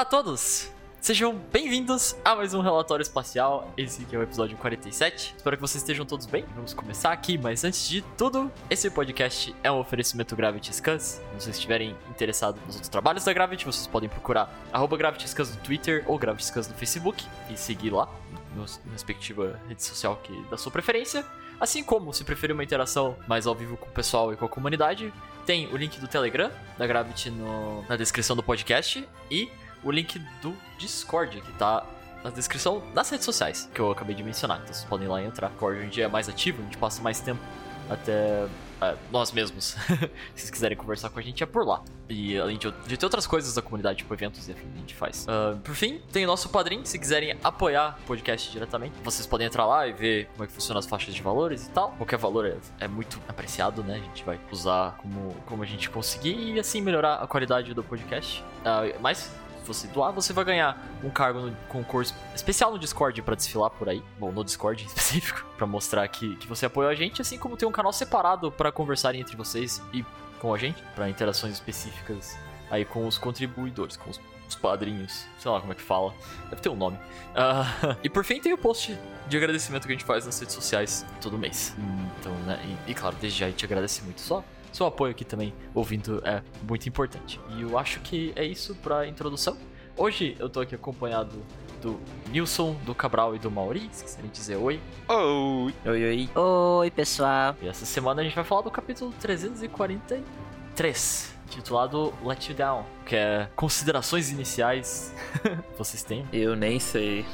Olá a todos! Sejam bem-vindos a mais um relatório espacial. Esse aqui é o episódio 47. Espero que vocês estejam todos bem. Vamos começar aqui, mas antes de tudo, esse podcast é um oferecimento Gravity Scans. Se vocês estiverem interessados nos outros trabalhos da Gravity, vocês podem procurar Gravity Scans no Twitter ou Gravity Scans no Facebook e seguir lá na respectiva rede social que da sua preferência. Assim como, se preferir uma interação mais ao vivo com o pessoal e com a comunidade, tem o link do Telegram da Gravity no, na descrição do podcast e o link do Discord, que tá na descrição das redes sociais, que eu acabei de mencionar. Então vocês podem ir lá entrar. O Discord hoje é mais ativo, a gente passa mais tempo até é, nós mesmos. Se vocês quiserem conversar com a gente, é por lá. E além de, de ter outras coisas da comunidade, tipo eventos e afim, a gente faz. Uh, por fim, tem o nosso padrinho. Se quiserem apoiar o podcast diretamente, vocês podem entrar lá e ver como é que funcionam as faixas de valores e tal. Qualquer valor é, é muito apreciado, né? A gente vai usar como, como a gente conseguir e assim melhorar a qualidade do podcast. Uh, mas se você doar, você vai ganhar um cargo no concurso especial no Discord para desfilar por aí. Bom, no Discord em específico, para mostrar que, que você apoiou a gente, assim como tem um canal separado para conversarem entre vocês e com a gente, para interações específicas aí com os contribuidores, com os, os, padrinhos, sei lá como é que fala, deve ter um nome. Uh, e por fim tem o post de agradecimento que a gente faz nas redes sociais todo mês. Então, né, e, e claro, desde já a gente agradece muito só seu apoio aqui também, ouvindo, é muito importante. E eu acho que é isso pra introdução. Hoje eu tô aqui acompanhado do Nilson, do Cabral e do Mauri, se quiserem dizer oi. Oi! Oi, oi. Oi, pessoal. E essa semana a gente vai falar do capítulo 343, titulado Let You Down, que é considerações iniciais. Vocês têm? Eu nem sei.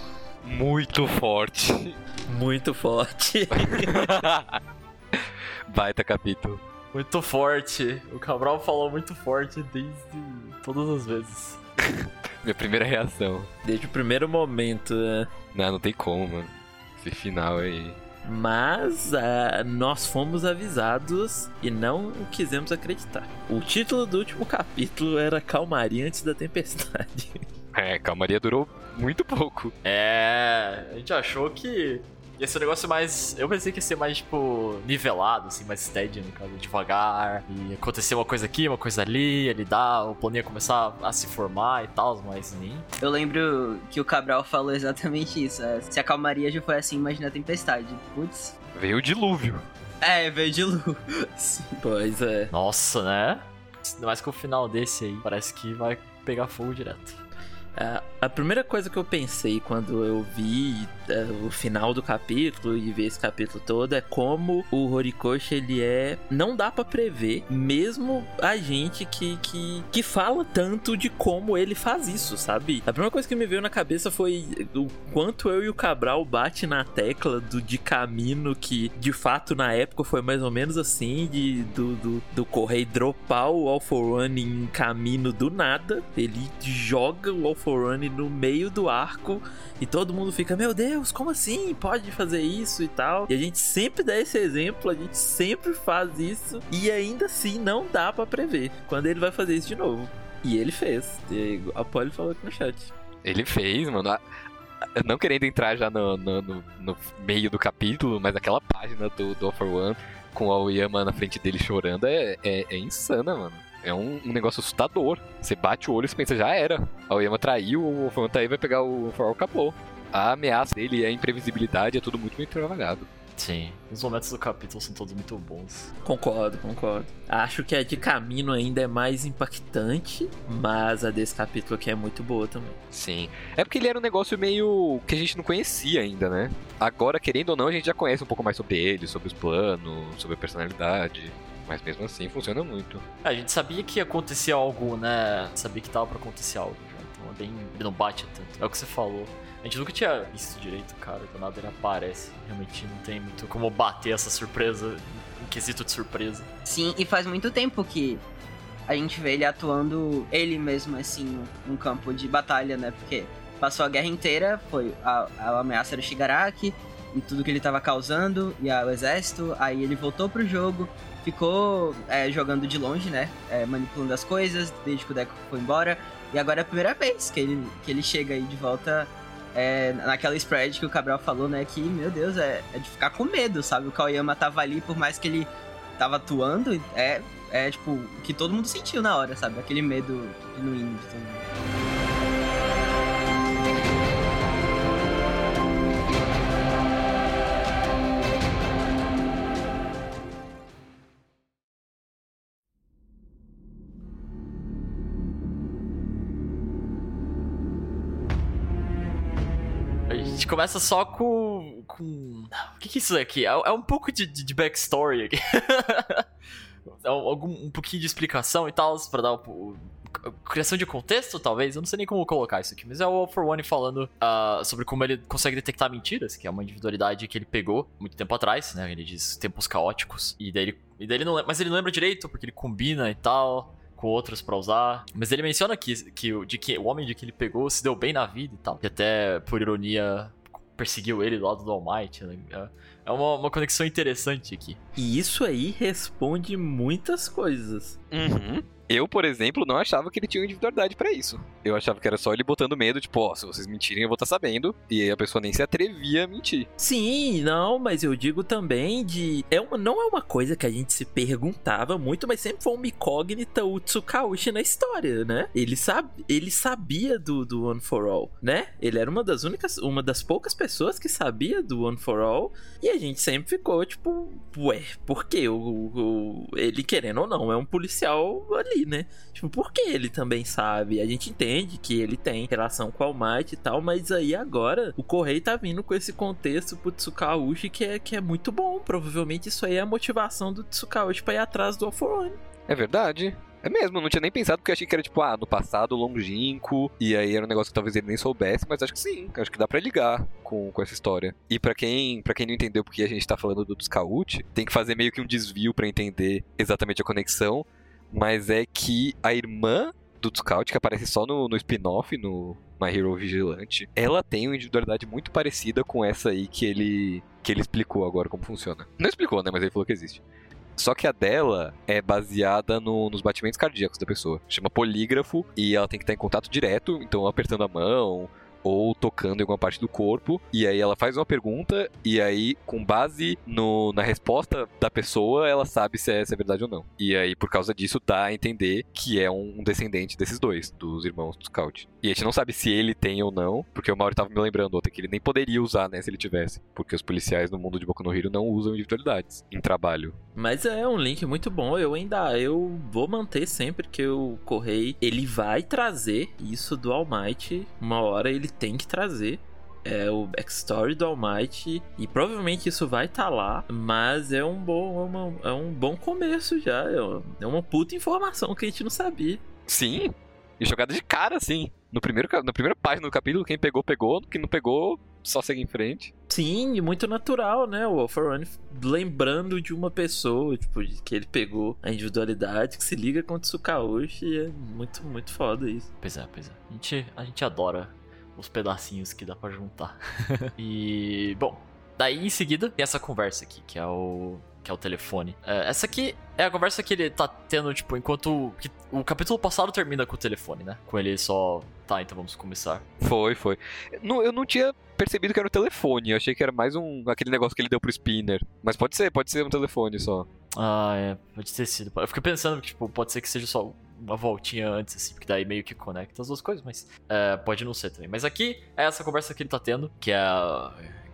Muito forte. Muito forte. Baita capítulo. Muito forte. O Cabral falou muito forte desde todas as vezes. Minha primeira reação. Desde o primeiro momento, né? Não, não tem como, mano. Esse final aí. Mas uh, nós fomos avisados e não quisemos acreditar. O título do último capítulo era Calmaria antes da tempestade. É, calmaria durou muito pouco. É, a gente achou que ia ser um negócio mais. Eu pensei que ia ser mais, tipo, nivelado, assim, mais steady, no caso, devagar. E acontecer uma coisa aqui, uma coisa ali, ele dá, o plano ia começar a se formar e tal, mas nem. Eu lembro que o Cabral falou exatamente isso. É, se a calmaria já foi assim, imagina a tempestade. Putz. Veio o dilúvio. É, veio de luz. Pois é. Nossa, né? Mais que o final desse aí parece que vai pegar fogo direto. Uh, a primeira coisa que eu pensei quando eu vi uh, o final do capítulo e ver esse capítulo todo é como o Horikoshi ele é. Não dá para prever, mesmo a gente que, que, que fala tanto de como ele faz isso, sabe? A primeira coisa que me veio na cabeça foi o quanto eu e o Cabral bate na tecla do de caminho que de fato na época foi mais ou menos assim: de, do, do, do Correio dropar o All for One em caminho do nada. Ele joga o All Forerunner no meio do arco e todo mundo fica, meu Deus, como assim? Pode fazer isso e tal. E a gente sempre dá esse exemplo, a gente sempre faz isso e ainda assim não dá para prever quando ele vai fazer isso de novo. E ele fez. E a Polly falou aqui no chat. Ele fez, mano. Não querendo entrar já no, no, no, no meio do capítulo, mas aquela página do, do Offer One com o Aoyama na frente dele chorando é, é, é insana, mano é um, um, negócio assustador. Você bate o olho e você pensa, já era. A Oyama traiu, o Fantaí vai pegar o Farol, acabou. A ameaça dele e a imprevisibilidade é tudo muito, muito travagado. Sim, os momentos do capítulo são todos muito bons. Concordo, concordo. Acho que a de caminho ainda é mais impactante, mas a desse capítulo aqui é muito boa também. Sim. É porque ele era um negócio meio que a gente não conhecia ainda, né? Agora, querendo ou não, a gente já conhece um pouco mais sobre ele, sobre os planos, sobre a personalidade. Mas mesmo assim funciona muito. É, a gente sabia que ia acontecer algo, né? Sabia que tava pra acontecer algo já. Então é bem. Ele não bate tanto. É o que você falou. A gente nunca tinha visto direito, cara. Do nada ele aparece. Realmente não tem muito como bater essa surpresa. Um quesito de surpresa. Sim, e faz muito tempo que a gente vê ele atuando ele mesmo, assim, num campo de batalha, né? Porque passou a guerra inteira, foi a, a ameaça do Shigaraki e tudo que ele tava causando, e o exército. Aí ele voltou pro jogo, ficou é, jogando de longe, né? É, manipulando as coisas, desde que o Deco foi embora. E agora é a primeira vez que ele, que ele chega aí de volta é, naquela spread que o Cabral falou, né? Que, meu Deus, é, é de ficar com medo, sabe? O Kaoyama tava ali, por mais que ele tava atuando, é, é tipo, que todo mundo sentiu na hora, sabe? Aquele medo genuíno de todo mundo. Gente começa só com. com... O que, que é isso aqui? É, é um pouco de, de, backstory aqui. é um, um pouquinho de explicação e tal, pra dar criação de contexto, talvez. Eu não sei nem como colocar isso aqui, mas é o All for One falando uh, sobre como ele consegue detectar mentiras, que é uma individualidade que ele pegou muito tempo atrás, né? Ele diz tempos caóticos. E daí ele, e daí ele não Mas ele não lembra direito, porque ele combina e tal com outros para usar. Mas ele menciona que, que, de que o homem de que ele pegou se deu bem na vida e tal. E até, por ironia, perseguiu ele do lado do All Might. Né? É uma, uma conexão interessante aqui. E isso aí responde muitas coisas. Uhum. Eu, por exemplo, não achava que ele tinha individualidade para isso. Eu achava que era só ele botando medo, tipo, ó, oh, se vocês mentirem eu vou estar tá sabendo. E a pessoa nem se atrevia a mentir. Sim, não, mas eu digo também de. É uma, não é uma coisa que a gente se perguntava muito, mas sempre foi uma incógnita o Tsukaushi na história, né? Ele, sabe, ele sabia do, do One for All, né? Ele era uma das únicas, uma das poucas pessoas que sabia do One for All. E a gente sempre ficou, tipo, ué, por quê? O, o, ele querendo ou não, é um policial ali né? Tipo, por que ele também sabe? A gente entende que ele tem relação com o Almighty e tal, mas aí agora o Correio tá vindo com esse contexto pro Tsukaushi que é, que é muito bom. Provavelmente isso aí é a motivação do Tsukaushi pra ir atrás do Alforone. É verdade. É mesmo, não tinha nem pensado, porque achei que era tipo, ah, no passado longínquo, e aí era um negócio que talvez ele nem soubesse, mas acho que sim, acho que dá para ligar com, com essa história. E para quem para quem não entendeu porque a gente tá falando do Scout, tem que fazer meio que um desvio para entender exatamente a conexão, mas é que a irmã do Scout, que aparece só no, no spin-off, no My Hero Vigilante, ela tem uma individualidade muito parecida com essa aí que ele, que ele explicou agora como funciona. Não explicou, né? Mas ele falou que existe. Só que a dela é baseada no, nos batimentos cardíacos da pessoa. Chama polígrafo e ela tem que estar em contato direto, então apertando a mão, ou tocando em alguma parte do corpo. E aí ela faz uma pergunta, e aí, com base no, na resposta da pessoa, ela sabe se é, é verdade ou não. E aí, por causa disso, dá a entender que é um descendente desses dois, dos irmãos do Scout. E a gente não sabe se ele tem ou não, porque o Mauri tava me lembrando ontem que ele nem poderia usar, né, se ele tivesse. Porque os policiais no mundo de Boku no Hero não usam individualidades em trabalho. Mas é um link muito bom. Eu ainda eu vou manter sempre que o Correio ele vai trazer isso do All Might. Uma hora ele tem que trazer é o backstory do All Might e provavelmente isso vai estar tá lá, mas é um bom é, uma, é, um bom começo já, é uma, é uma puta informação que a gente não sabia. Sim, e jogada de cara, assim. No primeiro, na primeira página do capítulo, quem pegou, pegou. Quem não pegou, só segue em frente. Sim, muito natural, né? O Alpha lembrando de uma pessoa, tipo, que ele pegou a individualidade, que se liga com o Tsukaushi. É muito, muito foda isso. Pois é, pois é. A gente, a gente adora os pedacinhos que dá para juntar. e, bom, daí em seguida tem essa conversa aqui, que é o que é o telefone. É, essa aqui é a conversa que ele tá tendo, tipo, enquanto. o capítulo passado termina com o telefone, né? Com ele só. Tá, então vamos começar. Foi, foi. Não, eu não tinha percebido que era o telefone. Eu achei que era mais um. aquele negócio que ele deu pro spinner. Mas pode ser, pode ser um telefone só. Ah, é. Pode ter sido. Eu fiquei pensando que, tipo, pode ser que seja só uma voltinha antes, assim, porque daí meio que conecta as duas coisas, mas é, pode não ser também. Mas aqui é essa conversa que ele tá tendo, que é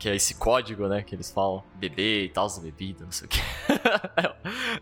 que é esse código, né, que eles falam, bebê e tal, da bebida, não sei o que.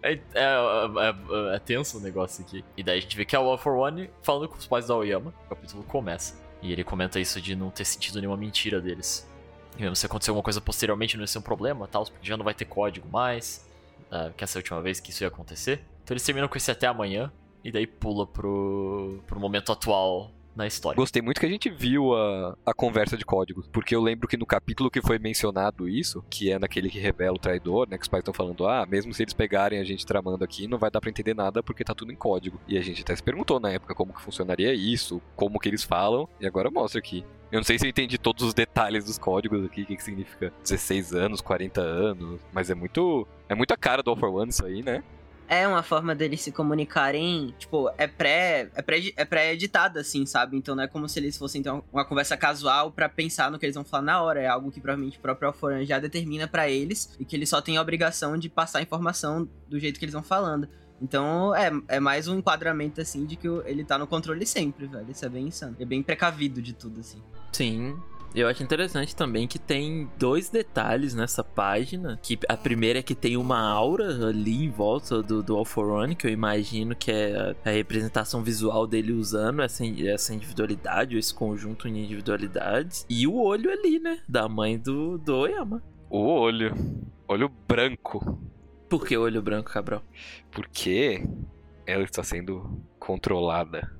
É, é, é, é, é, tenso o negócio aqui. E daí a gente vê que é o All for One falando com os pais da Oyama, o capítulo começa. E ele comenta isso de não ter sentido nenhuma mentira deles. E mesmo se acontecer alguma coisa posteriormente não ia ser um problema, tal, porque já não vai ter código mais. Uh, que essa é a última vez que isso ia acontecer. Então eles terminam com esse até amanhã. E daí pula pro, pro momento atual na história. Gostei muito que a gente viu a, a conversa de códigos, porque eu lembro que no capítulo que foi mencionado isso, que é naquele que revela o traidor, né, que os pais estão falando, ah, mesmo se eles pegarem a gente tramando aqui, não vai dar para entender nada porque tá tudo em código. E a gente até se perguntou na época como que funcionaria isso, como que eles falam, e agora mostra aqui. Eu não sei se eu entendi todos os detalhes dos códigos aqui, o que, que significa 16 anos, 40 anos, mas é muito é muito a cara do All for One isso aí, né? É uma forma deles se comunicarem, tipo, é pré, é pré, é pré-editada, assim, sabe? Então não é como se eles fossem ter uma conversa casual para pensar no que eles vão falar na hora. É algo que provavelmente o próprio Alforan já determina para eles e que eles só têm a obrigação de passar a informação do jeito que eles vão falando. Então, é, é mais um enquadramento, assim, de que ele tá no controle sempre, velho. Isso é bem insano. É bem precavido de tudo, assim. Sim. Eu acho interessante também que tem dois detalhes nessa página. Que a primeira é que tem uma aura ali em volta do, do All for One, que eu imagino que é a, a representação visual dele usando essa, essa individualidade, ou esse conjunto de individualidades. E o olho ali, né? Da mãe do, do Oyama. O olho. Olho branco. Por que olho branco, Cabral? Porque ela está sendo controlada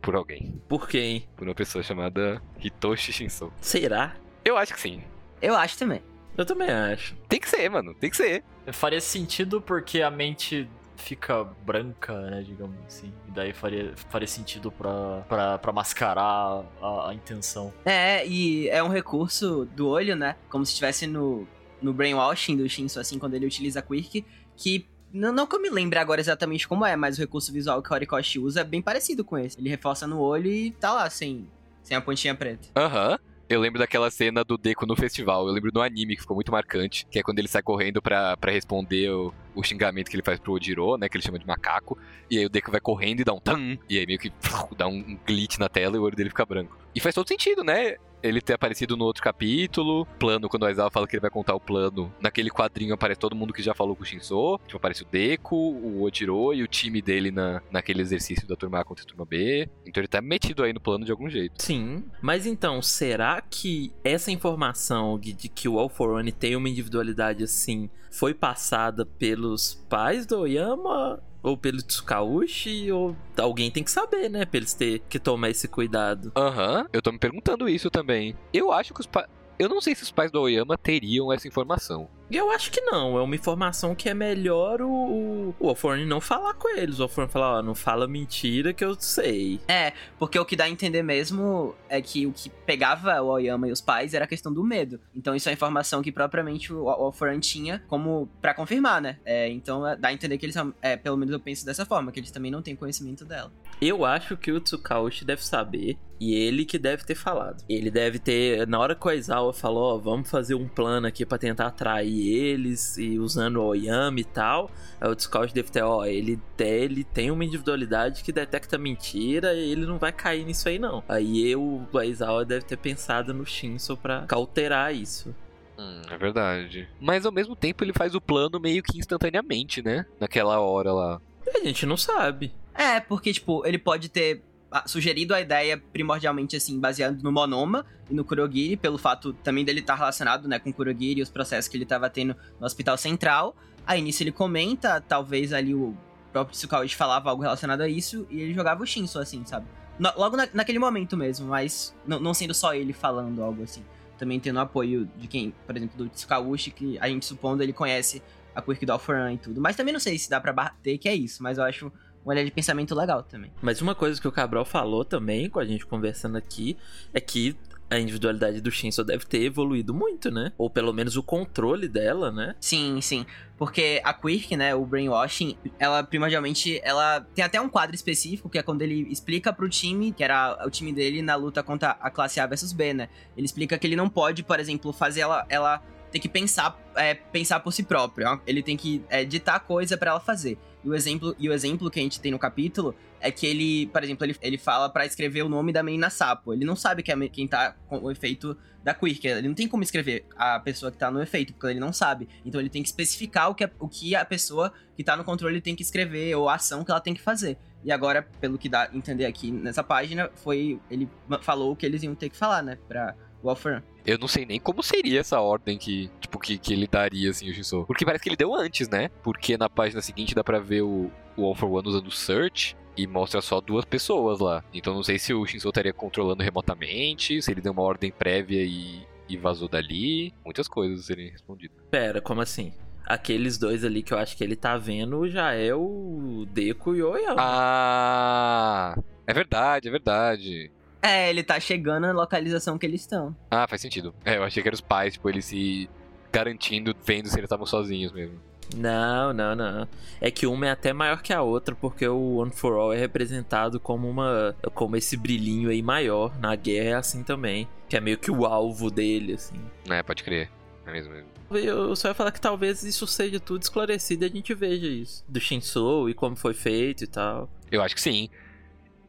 por alguém. Por quem? Por uma pessoa chamada Hitoshi Shinso. Será? Eu acho que sim. Eu acho também. Eu também acho. Tem que ser, mano. Tem que ser. Faria sentido porque a mente fica branca, né, digamos assim. E daí faria, faria sentido pra, pra, pra mascarar a, a intenção. É, e é um recurso do olho, né? Como se estivesse no, no brainwashing do Shinso, assim, quando ele utiliza a Quirk, que não, não que eu me lembre agora exatamente como é, mas o recurso visual que o Horikoshi usa é bem parecido com esse. Ele reforça no olho e tá lá, sem, sem a pontinha preta. Aham. Eu lembro daquela cena do Deku no festival. Eu lembro do anime que ficou muito marcante, que é quando ele sai correndo pra responder o, o xingamento que ele faz pro Ojiro, né? Que ele chama de macaco. E aí o Deku vai correndo e dá um tan. E aí meio que dá um glitch na tela e o olho dele fica branco. E faz todo sentido, né? Ele ter aparecido no outro capítulo. Plano, quando o Aizawa fala que ele vai contar o plano, naquele quadrinho aparece todo mundo que já falou com o Shinso. Tipo, aparece o Deku, o Ojiro e o time dele na, naquele exercício da turma A contra a turma B. Então ele tá metido aí no plano de algum jeito. Sim. Mas então, será que essa informação de, de que o All for One tem uma individualidade assim foi passada pelos pais do Oyama? Ou pelo Tsukaushi, ou alguém tem que saber, né? Pra eles ter que tomar esse cuidado. Aham, eu tô me perguntando isso também. Eu acho que os pais. Eu não sei se os pais do Oyama teriam essa informação. Eu acho que não, é uma informação que é melhor o, o, o Alforne não falar com eles. O Alforne falar, ó, não fala mentira que eu sei. É, porque o que dá a entender mesmo é que o que pegava o Oyama e os pais era a questão do medo. Então isso é informação que propriamente o Alforne tinha como para confirmar, né? É, então é, dá a entender que eles, é, pelo menos eu penso dessa forma, que eles também não têm conhecimento dela. Eu acho que o Tsukaushi deve saber e ele que deve ter falado. Ele deve ter, na hora que o Aizawa falou, ó, vamos fazer um plano aqui para tentar atrair eles e usando o Oyama e tal. Aí o Discord deve ter, ó, ele, ele tem uma individualidade que detecta mentira e ele não vai cair nisso aí não. Aí eu, o Aizawa deve ter pensado no Shinso pra cauterar isso. Hum, é verdade. Mas ao mesmo tempo ele faz o plano meio que instantaneamente, né? Naquela hora lá. A gente não sabe. É, porque, tipo, ele pode ter sugerido a ideia primordialmente assim, baseado no Monoma e no Kurogiri, pelo fato também dele estar relacionado, né, com o Kurogiri e os processos que ele estava tendo no Hospital Central. Aí nisso ele comenta, talvez ali o próprio Tsukauji falava algo relacionado a isso e ele jogava o Shinso assim, sabe? No, logo na, naquele momento mesmo, mas não, sendo só ele falando algo assim. Também tendo apoio de quem, por exemplo, do Tsukaushi, que a gente supondo ele conhece a Quirk do e tudo. Mas também não sei se dá pra bater que é isso, mas eu acho uma olhada de pensamento legal também. Mas uma coisa que o Cabral falou também, com a gente conversando aqui, é que a individualidade do Shinso deve ter evoluído muito, né? Ou pelo menos o controle dela, né? Sim, sim. Porque a Quirk, né, o Brainwashing, ela primordialmente, ela tem até um quadro específico, que é quando ele explica pro time, que era o time dele na luta contra a classe A versus B, né? Ele explica que ele não pode, por exemplo, fazer ela, ela ter que pensar, é, pensar por si próprio. Ó? Ele tem que é, ditar coisa para ela fazer. E o exemplo, e o exemplo que a gente tem no capítulo é que ele, por exemplo, ele, ele fala para escrever o nome da menina sapo. Ele não sabe que é quem tá com o efeito da Quirk. Ele não tem como escrever a pessoa que tá no efeito, porque ele não sabe. Então ele tem que especificar o que, a, o que a pessoa que tá no controle tem que escrever, ou a ação que ela tem que fazer. E agora, pelo que dá a entender aqui nessa página, foi. Ele falou o que eles iam ter que falar, né? Pra Wolfram. Eu não sei nem como seria essa ordem que, tipo, que, que ele daria, assim, o Shinso. Porque parece que ele deu antes, né? Porque na página seguinte dá pra ver o, o All for One usando o Search e mostra só duas pessoas lá. Então não sei se o Shinso estaria controlando remotamente, se ele deu uma ordem prévia e, e vazou dali. Muitas coisas serem respondidas. Pera, como assim? Aqueles dois ali que eu acho que ele tá vendo já é o Deku e o Oyama. Ah! É verdade, é verdade. É, ele tá chegando na localização que eles estão. Ah, faz sentido. É, eu achei que eram os pais, tipo, eles se garantindo, vendo se eles estavam sozinhos mesmo. Não, não, não. É que uma é até maior que a outra, porque o One for All é representado como uma. como esse brilhinho aí maior. Na guerra é assim também. Que é meio que o alvo dele, assim. É, pode crer. É mesmo mesmo. Eu só ia falar que talvez isso seja tudo esclarecido e a gente veja isso. Do Shinso e como foi feito e tal. Eu acho que sim.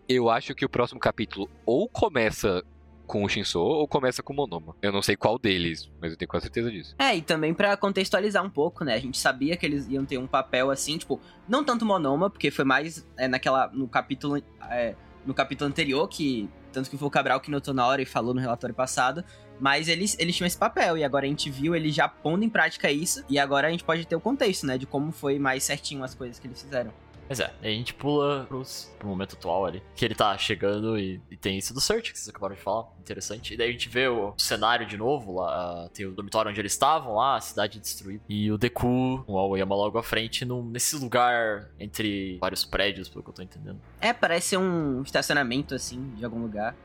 Eu acho que o próximo capítulo ou começa com o Shinso ou começa com o Monoma. Eu não sei qual deles, mas eu tenho quase certeza disso. É, e também pra contextualizar um pouco, né? A gente sabia que eles iam ter um papel assim, tipo, não tanto Monoma, porque foi mais é, naquela. no capítulo. É, no capítulo anterior, que. Tanto que foi o Cabral que notou na hora e falou no relatório passado. Mas eles, eles tinham esse papel, e agora a gente viu eles já pondo em prática isso, e agora a gente pode ter o contexto, né? De como foi mais certinho as coisas que eles fizeram. Mas é, a gente pula pros, pro momento atual ali. Que ele tá chegando e, e tem isso do Search, que vocês acabaram de falar. Interessante. E daí a gente vê o cenário de novo lá. Tem o dormitório onde eles estavam lá, a cidade destruída. E o Deku, o Aoyama logo à frente, nesse lugar entre vários prédios, pelo que eu tô entendendo. É, parece um estacionamento, assim, de algum lugar.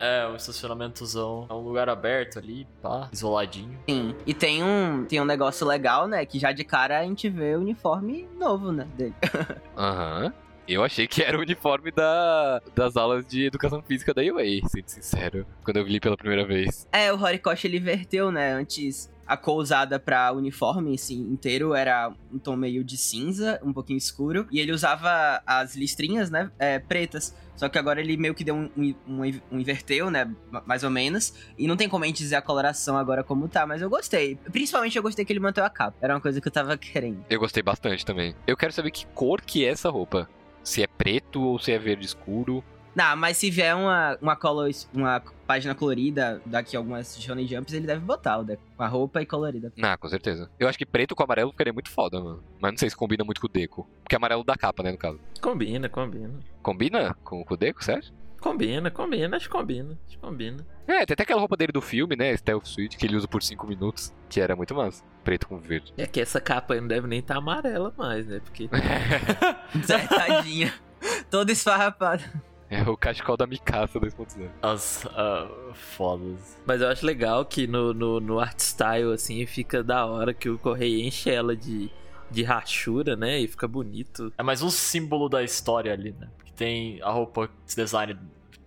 É, um estacionamentozão. É um lugar aberto ali, pá, isoladinho. Sim. E tem um, tem um negócio legal, né? Que já de cara a gente vê o uniforme novo, né? Dele. Aham. Eu achei que era o uniforme da, das aulas de educação física da UA, sendo sincero, quando eu vi pela primeira vez. É, o Horikoshi ele inverteu, né? Antes a cor usada pra uniforme, assim, inteiro era um tom meio de cinza, um pouquinho escuro. E ele usava as listrinhas, né? É, pretas. Só que agora ele meio que deu um, um, um, inverteu, né? Mais ou menos. E não tem como a gente dizer a coloração agora como tá, mas eu gostei. Principalmente eu gostei que ele manteve a capa. Era uma coisa que eu tava querendo. Eu gostei bastante também. Eu quero saber que cor que é essa roupa. Se é preto ou se é verde escuro. Não, mas se vier uma, uma, color, uma página colorida daqui algumas Shonen Jumps, ele deve botar o deco, com a roupa e colorida. Ah, com certeza. Eu acho que preto com amarelo ficaria muito foda, mano. Mas não sei se combina muito com o Deco. Porque é amarelo da capa, né, no caso. Combina, combina. Combina com, com o Deco, certo? Combina, combina, acho que combina, acho que combina. É, tem até aquela roupa dele do filme, né? Stealth Suite, que ele usa por 5 minutos, que era muito massa. Preto com verde. É que essa capa aí não deve nem estar tá amarela mais, né? Porque. Tadinha. Toda esfarrapada. É o cachecol da Mikasa 2.0. As uh, fodas. Mas eu acho legal que no, no, no art style, assim, fica da hora que o Correio enche ela de, de rachura, né? E fica bonito. É mais um símbolo da história ali, né? Porque tem a roupa design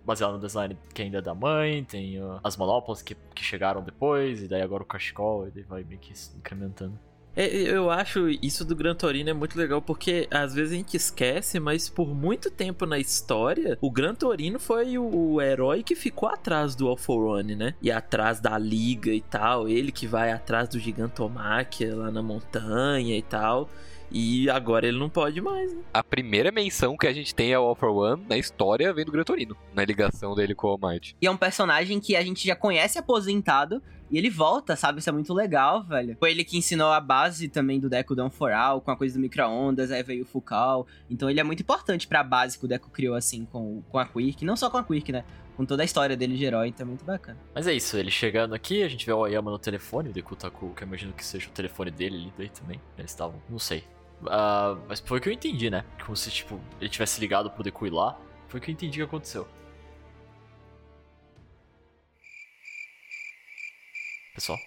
baseada no design que ainda é da mãe, tem uh, as monópolas que, que chegaram depois, e daí agora o cachecol, e daí vai meio que incrementando. É, eu acho isso do Gran Torino é muito legal porque às vezes a gente esquece, mas por muito tempo na história, o Gran Torino foi o, o herói que ficou atrás do Alforone, né? E atrás da Liga e tal. Ele que vai atrás do Gigantomáquia lá na montanha e tal. E agora ele não pode mais, né? A primeira menção que a gente tem ao All for One na história vem do Gran Torino, na ligação dele com o All Might. E é um personagem que a gente já conhece aposentado, e ele volta, sabe? Isso é muito legal, velho. Foi ele que ensinou a base também do Deco Down for All, com a coisa do micro-ondas, aí veio o Fukal. Então ele é muito importante pra base que o Deco criou, assim, com, com a Quirk. Não só com a Quirk, né? Com toda a história dele de herói, então é muito bacana. Mas é isso, ele chegando aqui, a gente vê o Oyama no telefone, o Deku o que eu imagino que seja o telefone dele ali daí também. Eles estavam, não sei. Uh, mas foi o que eu entendi, né? Como se, tipo, ele tivesse ligado pro Deku ir lá. Foi o que eu entendi que aconteceu. Pessoal.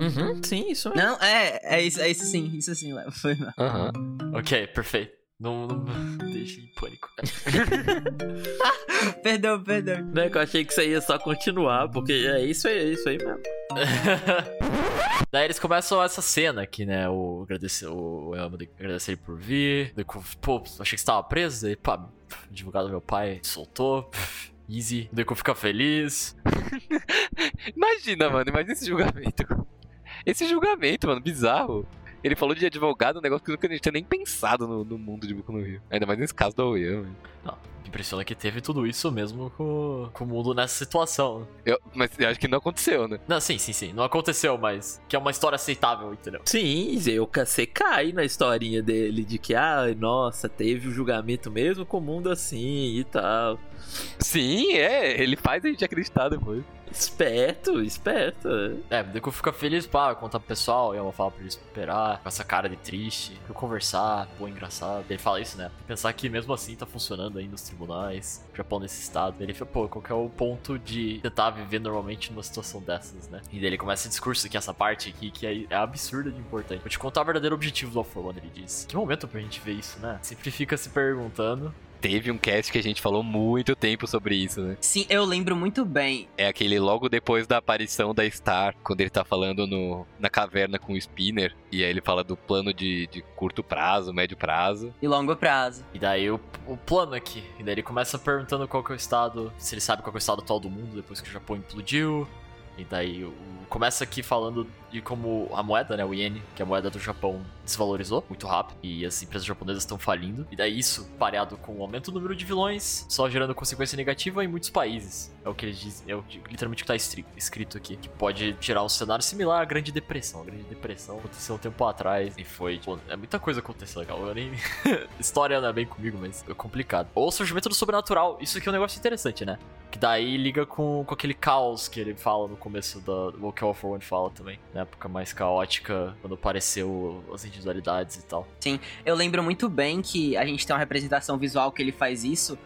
Uhum, sim, isso mesmo. Não, é, é isso, é isso sim, isso sim, Léo. Foi mal. Aham. Ok, perfeito. Não, não deixe em pânico. perdão, perdão. Não é que eu achei que isso aí ia só continuar, porque é isso aí, é isso aí mesmo. Daí eles começam essa cena aqui, né? O agradecer, o Elmo agradecer ele por vir. Pô, achei que você tava preso. Daí, pá, advogado do meu pai soltou. Easy. Deku fica feliz. Imagina, mano, imagina esse julgamento. Esse julgamento, mano, bizarro. Ele falou de advogado, um negócio que nunca tinha nem pensado no, no mundo de Boku no Rio. Ainda mais nesse caso da Oyan. Não, impressiona que teve tudo isso mesmo com, com o mundo nessa situação. Eu, mas eu acho que não aconteceu, né? Não, sim, sim, sim. Não aconteceu, mas que é uma história aceitável, entendeu? Sim, eu você cai na historinha dele de que, ah, nossa, teve o julgamento mesmo com o mundo assim e tal. Sim, é, ele faz a gente acreditar depois. Esperto, esperto. É, o Deku fica feliz, pá, contar pro pessoal, e ela fala pra ele esperar, com essa cara de triste, eu conversar, pô, engraçado. Ele fala isso, né? Pensar que mesmo assim tá funcionando ainda os tribunais, Japão nesse estado. Ele fica, pô, qual que é o ponto de tentar viver normalmente numa situação dessas, né? E daí ele começa esse discurso aqui, essa parte aqui, que é, é absurda de importante. Vou te contar o verdadeiro objetivo do For One, ele diz. Que momento pra gente ver isso, né? Sempre fica se perguntando Teve um cast que a gente falou muito tempo sobre isso, né? Sim, eu lembro muito bem. É aquele logo depois da aparição da Star, quando ele tá falando no, na caverna com o Spinner, e aí ele fala do plano de, de curto prazo, médio prazo. E longo prazo. E daí o, o plano aqui. E daí ele começa perguntando qual que é o estado. Se ele sabe qual que é o estado atual do mundo depois que o Japão implodiu. E daí começa aqui falando de como a moeda, né, o iene, que é a moeda do Japão, desvalorizou muito rápido e as empresas japonesas estão falindo. E daí isso, pareado com o aumento do número de vilões, só gerando consequência negativa em muitos países. É o que eles dizem, é o, literalmente o que tá escrito aqui, que pode gerar um cenário similar à Grande Depressão. A Grande Depressão aconteceu um tempo atrás e foi, pô, é muita coisa aconteceu, legal. Eu nem história não é bem comigo, mas é complicado. Ou o surgimento do sobrenatural, isso aqui é um negócio interessante, né? Que daí liga com, com aquele caos que ele fala no da, do Walk for One fala também. Na época mais caótica, quando apareceu as individualidades e tal. Sim, eu lembro muito bem que a gente tem uma representação visual que ele faz isso.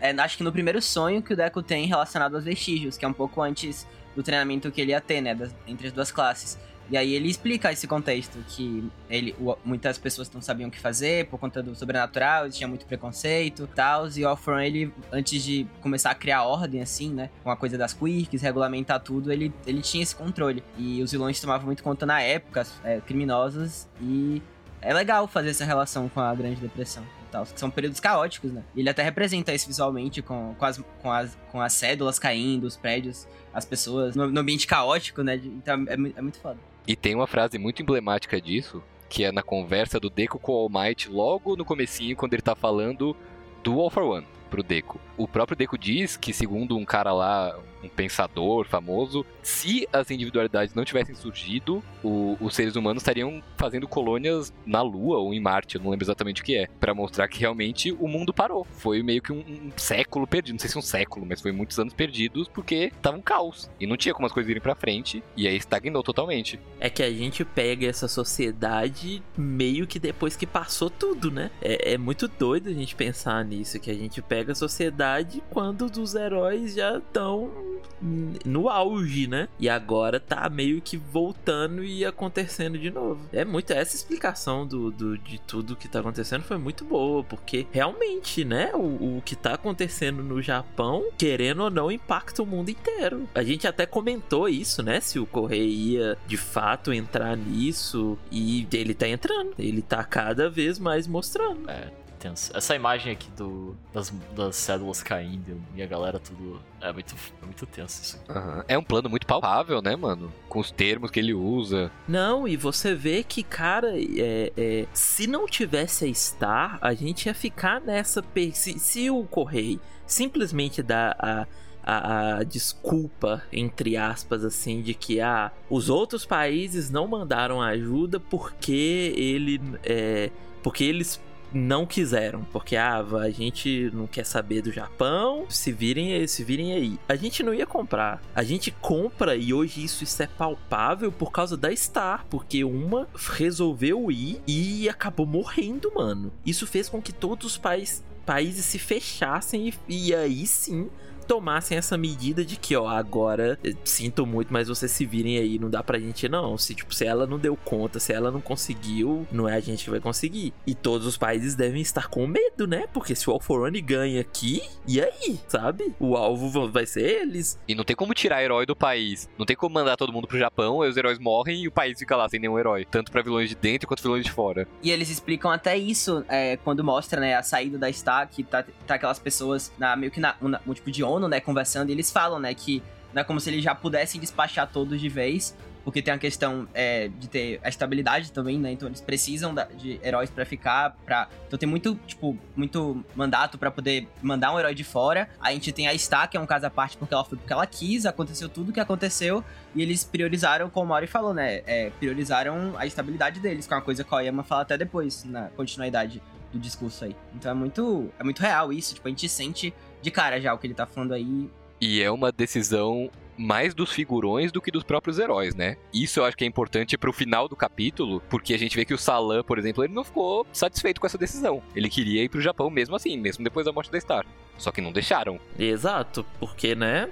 É, acho que no primeiro sonho que o Deco tem relacionado aos vestígios, que é um pouco antes do treinamento que ele ia ter, né? Das, entre as duas classes. E aí ele explica esse contexto, que ele, o, muitas pessoas não sabiam o que fazer por conta do sobrenatural, tinha muito preconceito e tal. E o Alfron, ele, antes de começar a criar ordem, assim, né? Com a coisa das quirks, regulamentar tudo, ele, ele tinha esse controle. E os vilões tomavam muito conta na época, é, criminosos, e é legal fazer essa relação com a Grande Depressão. Tal, são períodos caóticos, né? Ele até representa isso visualmente com, com, as, com, as, com as cédulas caindo, os prédios, as pessoas, no, no ambiente caótico, né? Então é, é muito foda. E tem uma frase muito emblemática disso, que é na conversa do Deku com o All Might, logo no comecinho, quando ele tá falando do All for One pro Deku. O próprio Deku diz que, segundo um cara lá, um pensador famoso, se as individualidades não tivessem surgido, o, os seres humanos estariam fazendo colônias na Lua ou em Marte, eu não lembro exatamente o que é, para mostrar que realmente o mundo parou. Foi meio que um, um, século perdido, não sei se um século, mas foi muitos anos perdidos porque tava um caos e não tinha como as coisas irem para frente e aí estagnou totalmente. É que a gente pega essa sociedade meio que depois que passou tudo, né? É, é muito doido a gente pensar nisso, que a gente pega a sociedade quando os heróis já estão no auge, né? E agora tá meio que voltando e acontecendo de novo. É muito. Essa explicação do, do de tudo que tá acontecendo foi muito boa, porque realmente, né? O, o que tá acontecendo no Japão, querendo ou não, impacta o mundo inteiro. A gente até comentou isso, né? Se o Correia ia de fato entrar nisso. E ele tá entrando. Ele tá cada vez mais mostrando. É tenso. Essa imagem aqui do, das, das células caindo e a galera tudo. É muito, é muito tenso isso aqui. Uhum. É um plano muito palpável, né, mano? Com os termos que ele usa. Não, e você vê que, cara, é, é, se não tivesse a Star, a gente ia ficar nessa. Se, se o Correio simplesmente dá a. A, a, desculpa, entre aspas, assim, de que ah, os outros países não mandaram ajuda porque ele. É, porque eles não quiseram, porque ah, a gente não quer saber do Japão, se virem, se virem aí. A gente não ia comprar. A gente compra e hoje isso, isso é palpável por causa da Star, porque uma resolveu ir e acabou morrendo, mano. Isso fez com que todos os pais, países se fechassem e, e aí sim tomassem essa medida de que, ó, agora eh, sinto muito, mas vocês se virem aí, não dá pra gente não. Se, tipo, se ela não deu conta, se ela não conseguiu, não é a gente que vai conseguir. E todos os países devem estar com medo, né? Porque se o Alforone ganha aqui, e aí, sabe? O alvo vai ser eles. E não tem como tirar herói do país. Não tem como mandar todo mundo pro Japão, aí os heróis morrem e o país fica lá sem nenhum herói. Tanto para vilões de dentro quanto vilões de fora. E eles explicam até isso é, quando mostra, né, a saída da Star, que tá, tá aquelas pessoas na, meio que na, na, um tipo de Né, conversando, e eles falam, né, que não é como se eles já pudessem despachar todos de vez, porque tem a questão é, de ter a estabilidade também, né? Então eles precisam de heróis para ficar, para então tem muito tipo muito mandato para poder mandar um herói de fora. A gente tem a Star, que é um caso à parte porque ela foi porque ela quis, aconteceu tudo o que aconteceu e eles priorizaram, como o Mauri falou, né? É, priorizaram a estabilidade deles, que é uma coisa que o Oyama fala até depois na continuidade do discurso aí. Então é muito é muito real isso, tipo a gente sente de cara já o que ele tá falando aí. E é uma decisão mais dos figurões do que dos próprios heróis, né? Isso eu acho que é importante pro final do capítulo, porque a gente vê que o Salan, por exemplo, ele não ficou satisfeito com essa decisão. Ele queria ir pro Japão mesmo assim, mesmo depois da morte da Star. Só que não deixaram. Exato, porque, né?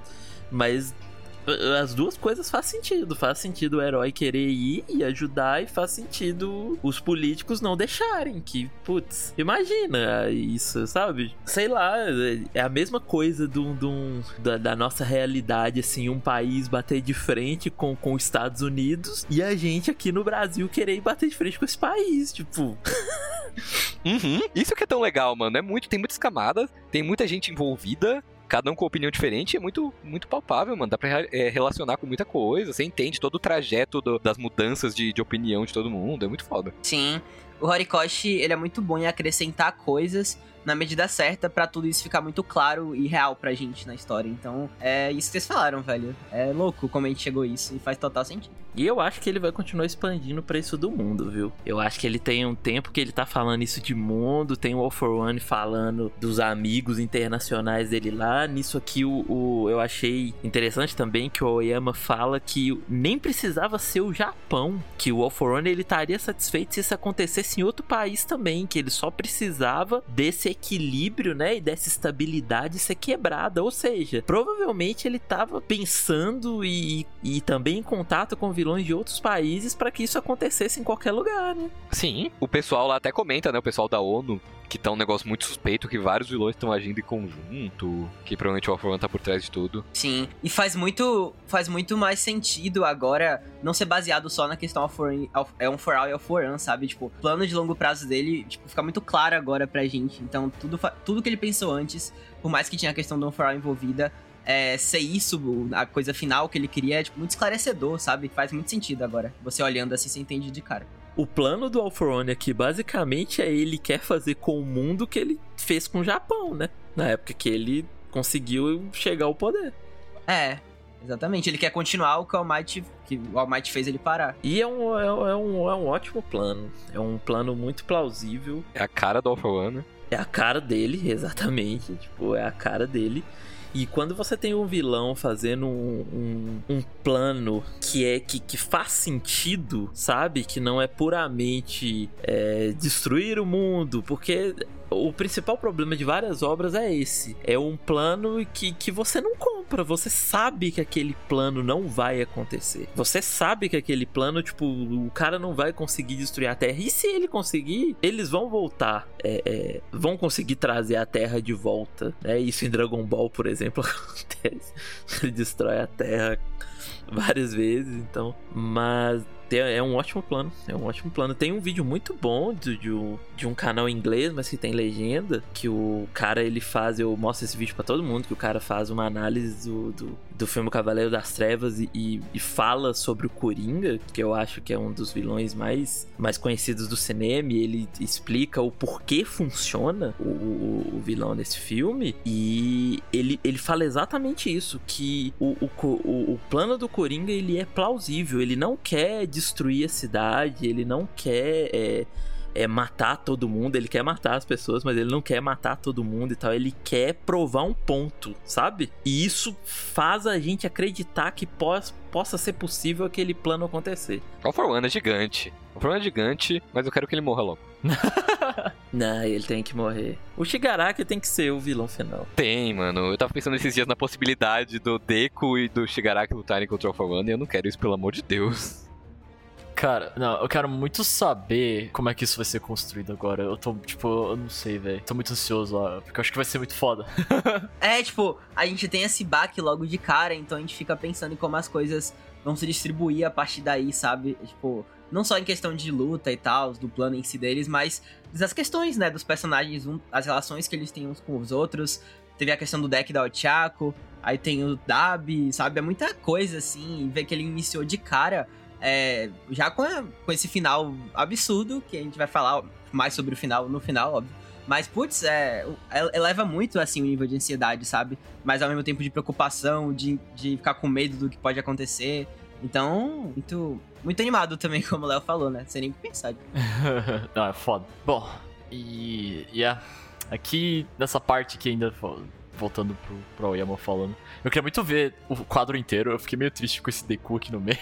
Mas as duas coisas faz sentido. Faz sentido o herói querer ir e ajudar, e faz sentido os políticos não deixarem. Que, putz, imagina isso, sabe? Sei lá, é a mesma coisa do, do, da, da nossa realidade, assim, um país bater de frente com, com os Estados Unidos e a gente aqui no Brasil querer bater de frente com esse país, tipo. Uhum. Isso que é tão legal, mano. É muito, tem muitas camadas, tem muita gente envolvida, cada um com opinião diferente, é muito, muito palpável, mano. Dá pra é, relacionar com muita coisa. Você entende todo o trajeto do, das mudanças de, de opinião de todo mundo. É muito foda. Sim. O Horikoshi, ele é muito bom em acrescentar coisas na medida certa para tudo isso ficar muito claro e real pra gente na história. Então, é isso que vocês falaram, velho. É louco como a gente chegou a isso e faz total sentido. E eu acho que ele vai continuar expandindo para isso do mundo, viu? Eu acho que ele tem um tempo que ele tá falando isso de mundo, tem o All for One falando dos amigos internacionais dele lá. Nisso aqui, o, o eu achei interessante também que o Oyama fala que nem precisava ser o Japão, que o All for One ele estaria satisfeito se isso acontecesse em outro país também, que ele só precisava desse equilíbrio, né, e dessa estabilidade ser quebrada. Ou seja, provavelmente ele estava pensando e, e também em contato com vilões de outros países para que isso acontecesse em qualquer lugar, né? Sim, o pessoal lá até comenta, né, o pessoal da ONU, que tá um negócio muito suspeito, que vários vilões estão agindo em conjunto, que provavelmente o All tá por trás de tudo. Sim, e faz muito, faz muito mais sentido agora não ser baseado só na questão é um for all e All for One, sabe? Tipo, o plano de longo prazo dele, tipo, fica muito claro agora pra gente. Então, tudo, tudo que ele pensou antes, por mais que tinha a questão do All for All envolvida, é, ser isso, a coisa final que ele queria, é tipo, muito esclarecedor, sabe? Faz muito sentido agora. Você olhando assim, você entende de cara. O plano do Alforone aqui, basicamente, é ele quer fazer com o mundo que ele fez com o Japão, né? Na época que ele conseguiu chegar ao poder. É, Exatamente, ele quer continuar o que o All Might, que o All Might fez ele parar. E é um, é, é, um, é um ótimo plano. É um plano muito plausível. É a cara do All For One, né? É a cara dele, exatamente. Tipo, é a cara dele. E quando você tem um vilão fazendo um, um, um, plano que é que, que faz sentido, sabe? Que não é puramente é, destruir o mundo, porque o principal problema de várias obras é esse. É um plano que, que você não compra. Você sabe que aquele plano não vai acontecer. Você sabe que aquele plano, tipo, o cara não vai conseguir destruir a Terra. E se ele conseguir, eles vão voltar. É, é, vão conseguir trazer a Terra de volta. É isso em Dragon Ball, por exemplo, acontece. Ele destrói a Terra várias vezes, então. Mas é um ótimo plano. É um ótimo plano. Tem um vídeo muito bom de, de, um, de um canal inglês, mas que tem legenda. Que o cara ele faz. Eu mostro esse vídeo para todo mundo. Que o cara faz uma análise do, do, do filme Cavaleiro das Trevas e, e, e, fala sobre o Coringa, que eu acho que é um dos vilões mais, mais conhecidos do cinema. E ele explica o porquê funciona o, o, o vilão desse filme. E ele, ele fala exatamente isso: que o, o, o plano do Coringa ele é plausível. Ele não quer destruir a cidade, ele não quer é, é, matar todo mundo, ele quer matar as pessoas, mas ele não quer matar todo mundo e tal, ele quer provar um ponto, sabe? E isso faz a gente acreditar que pos, possa ser possível aquele plano acontecer. All for One é gigante. O é gigante, mas eu quero que ele morra logo. não, ele tem que morrer. O Shigaraki tem que ser o vilão final. Tem, mano. Eu tava pensando esses dias na possibilidade do Deku e do Shigaraki lutarem contra o for One e eu não quero isso, pelo amor de Deus. Cara, não, eu quero muito saber como é que isso vai ser construído agora. Eu tô, tipo, eu não sei, velho. Tô muito ansioso, ó, porque eu acho que vai ser muito foda. é, tipo, a gente tem esse baque logo de cara, então a gente fica pensando em como as coisas vão se distribuir a partir daí, sabe? Tipo, não só em questão de luta e tal, do plano em si deles, mas das questões, né, dos personagens, as relações que eles têm uns com os outros. Teve a questão do deck da Ochako, aí tem o Dab, sabe? É muita coisa, assim, ver que ele iniciou de cara é, já com, a, com esse final absurdo, que a gente vai falar mais sobre o final no final, óbvio. Mas, putz, é, eleva muito, assim, o nível de ansiedade, sabe? Mas ao mesmo tempo de preocupação, de, de ficar com medo do que pode acontecer. Então, muito, muito animado também, como o Léo falou, né? Sem nem pensar. Não, é foda. Bom, e... Yeah, aqui, nessa parte que ainda voltando pro, pro Oyama falando. Eu queria muito ver o quadro inteiro. Eu fiquei meio triste com esse Deku aqui no meio.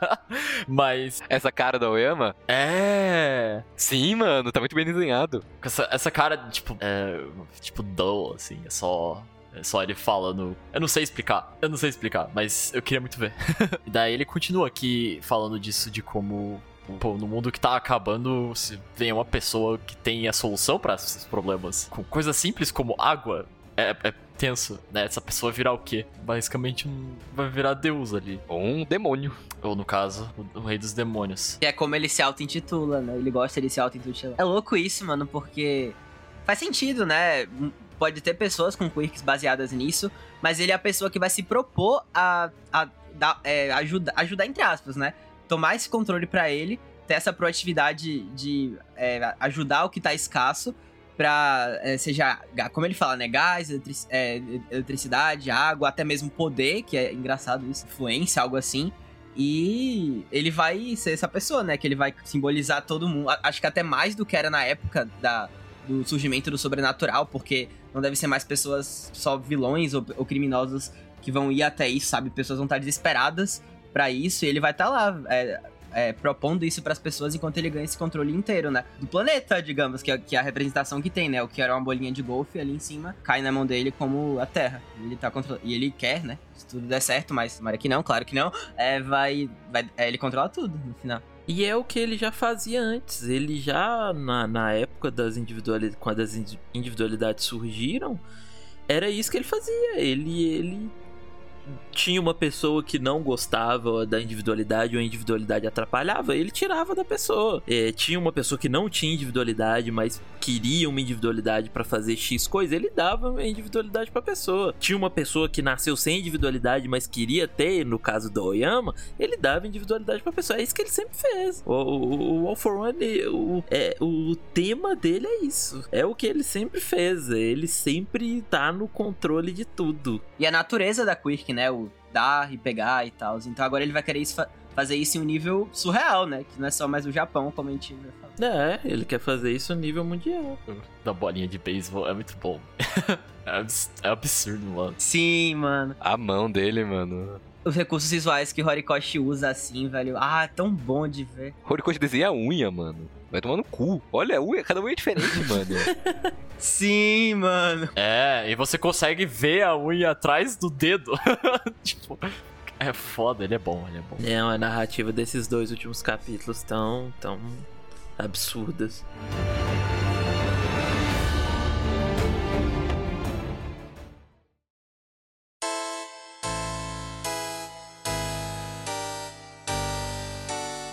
Mas. Essa cara da Oyama? É. Sim, mano, tá muito bem desenhado. Essa, essa cara, tipo, é, tipo, dull, assim, é só É só ele falando. Eu não sei explicar. Eu não sei explicar, mas eu queria muito ver. e daí ele continua aqui falando disso, de como. Pô, no mundo que tá acabando, se vem uma pessoa que tem a solução para esses problemas com coisas simples como água, é, é tenso, né? Essa pessoa virar o quê? Basicamente um, vai virar Deus ali. Ou um demônio. Ou no caso, o, o rei dos demônios. Que é como ele se auto-intitula, né? Ele gosta de se auto-intitular. É louco isso, mano, porque faz sentido, né? Pode ter pessoas com quirks baseadas nisso, mas ele é a pessoa que vai se propor a, a, a é, ajudar, ajudar, entre aspas, né? Tomar esse controle para ele, ter essa proatividade de é, ajudar o que tá escasso, pra, é, seja, como ele fala, né? Gás, é, eletricidade, água, até mesmo poder, que é engraçado isso, influência, algo assim. E ele vai ser essa pessoa, né? Que ele vai simbolizar todo mundo. Acho que até mais do que era na época da, do surgimento do sobrenatural, porque não deve ser mais pessoas só vilões ou, ou criminosos que vão ir até isso, sabe? Pessoas vão estar desesperadas para isso e ele vai estar tá lá é, é, propondo isso para as pessoas enquanto ele ganha esse controle inteiro, né? Do planeta, digamos, que é, que é a representação que tem, né? O que era uma bolinha de golfe ali em cima cai na mão dele como a Terra. Ele tá controlando. E ele quer, né? Se tudo der certo, mas tomara que não, claro que não. É, vai. vai é, ele controla tudo no final. E é o que ele já fazia antes. Ele já, na, na época das individualidades, quando as individualidades surgiram, era isso que ele fazia. Ele, ele tinha uma pessoa que não gostava da individualidade ou a individualidade atrapalhava, ele tirava da pessoa. É, tinha uma pessoa que não tinha individualidade, mas queria uma individualidade para fazer X coisa, ele dava a individualidade pra pessoa. Tinha uma pessoa que nasceu sem individualidade, mas queria ter, no caso do Oyama, ele dava individualidade pra pessoa. É isso que ele sempre fez. O, o, o All for One, o, é, o tema dele é isso. É o que ele sempre fez. Ele sempre tá no controle de tudo. E a natureza da Quirk, né? O dar e pegar e tal. Então agora ele vai querer isso, fazer isso em um nível surreal, né? Que não é só mais o Japão, como a gente vai falar. É, ele quer fazer isso no nível mundial. Da bolinha de beisebol é muito bom. é absurdo, mano. Sim, mano. A mão dele, mano os recursos visuais que Horikoshi usa assim, velho. Ah, é tão bom de ver. Horikoshi desenha a unha, mano. Vai tomar no cu. Olha a unha, cada unha é diferente, mano. Sim, mano. É, e você consegue ver a unha atrás do dedo. tipo, é foda, ele é bom, ele é bom. É, a narrativa desses dois últimos capítulos tão, tão absurdas.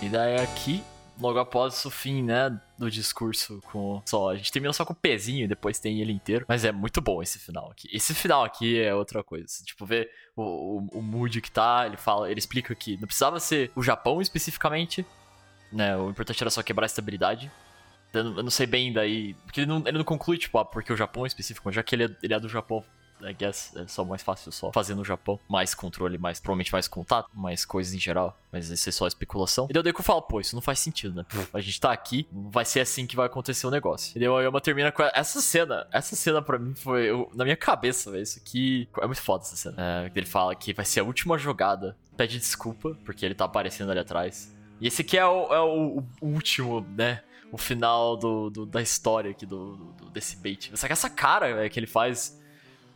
E daí aqui, logo após o fim, né, do discurso com só, a gente termina só com o pezinho e depois tem ele inteiro, mas é muito bom esse final aqui. Esse final aqui é outra coisa, tipo, ver o, o, o mood que tá, ele fala, ele explica que não precisava ser o Japão especificamente, né, o importante era só quebrar a estabilidade. Eu não, eu não sei bem daí, porque ele não, ele não conclui, tipo, ah, porque o Japão é específico, já que ele é, ele é do Japão, I guess é só mais fácil só fazer no Japão. Mais controle, mais, provavelmente mais contato, mais coisas em geral. Mas isso é só especulação. E daí o Deku fala, pô, isso não faz sentido, né? A gente tá aqui, vai ser assim que vai acontecer o negócio. E daí o Ayama termina com essa cena. Essa cena pra mim foi, eu, na minha cabeça, velho, isso aqui... É muito foda essa cena. É, ele fala que vai ser a última jogada. Pede desculpa, porque ele tá aparecendo ali atrás. E esse aqui é o, é o, o último, né? O final do, do, da história aqui do, do, desse bait. Só que essa cara véio, que ele faz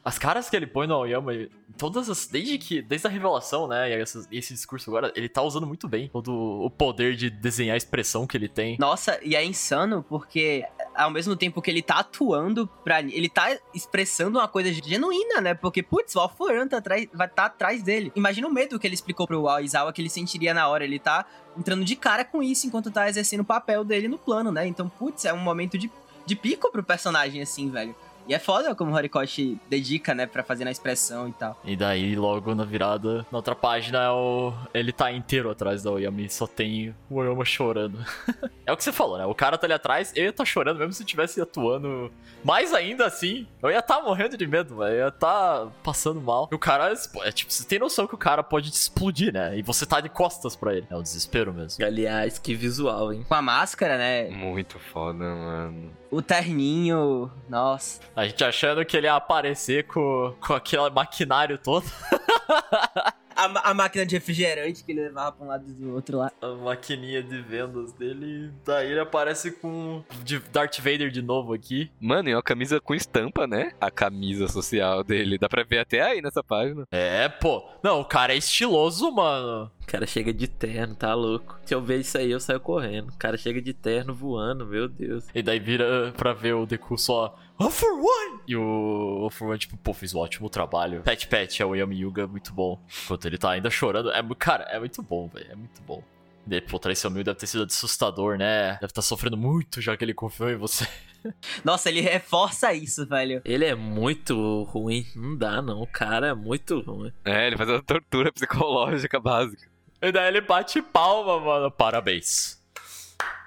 as caras que ele põe no Aoyama, todas as. Desde que. Desde a revelação, né? E esse, esse, discurso agora, ele tá usando muito bem todo o poder de desenhar a expressão que ele tem. Nossa, e é insano porque ao mesmo tempo que ele tá atuando pra. Ele tá expressando uma coisa genuína, né? Porque, putz, o Alforan tá atrás, vai estar tá atrás dele. Imagina o medo que ele explicou pro Aizawa que ele sentiria na hora. Ele tá entrando de cara com isso enquanto tá exercendo o papel dele no plano, né? Então, putz, é um momento de, de pico pro personagem, assim, velho. E é foda como o Horikoshi dedica, né, pra fazer na expressão e tal. E daí, logo na virada, na outra página, é o... ele tá inteiro atrás da Oyama e só tem o Oyama chorando. é o que você falou, né? O cara tá ali atrás, eu ia tá chorando mesmo se estivesse atuando. Mas ainda assim, eu ia tá morrendo de medo, velho. Eu ia tá passando mal. E o cara, é tipo, você tem noção que o cara pode te explodir, né? E você tá de costas pra ele. É um desespero mesmo. Aliás, que visual, hein? Com a máscara, né? Muito foda, mano. O terninho, nossa. A gente achando que ele ia aparecer com, com aquele maquinário todo. A, a máquina de refrigerante que ele levava pra um lado e do outro lá. A maquininha de vendas dele. Daí ele aparece com de Darth Vader de novo aqui. Mano, e uma camisa com estampa, né? A camisa social dele. Dá pra ver até aí nessa página. É, pô. Não, o cara é estiloso, mano. O cara chega de terno, tá louco. Se eu ver isso aí, eu saio correndo. O cara chega de terno voando, meu Deus. E daí vira pra ver o Deku só. All for one! E o For one, tipo, pô, fiz um ótimo trabalho. Pet Pet é o Yami Yuga, muito bom. Enquanto ele tá ainda chorando. É, cara, é muito bom, velho. É muito bom. E daí, pô, traição mil deve ter sido assustador, né? Deve estar sofrendo muito já que ele confiou em você. Nossa, ele reforça isso, velho. Ele é muito ruim. Não dá, não. O cara é muito ruim. É, ele faz uma tortura psicológica básica. E daí ele bate palma, mano. Parabéns.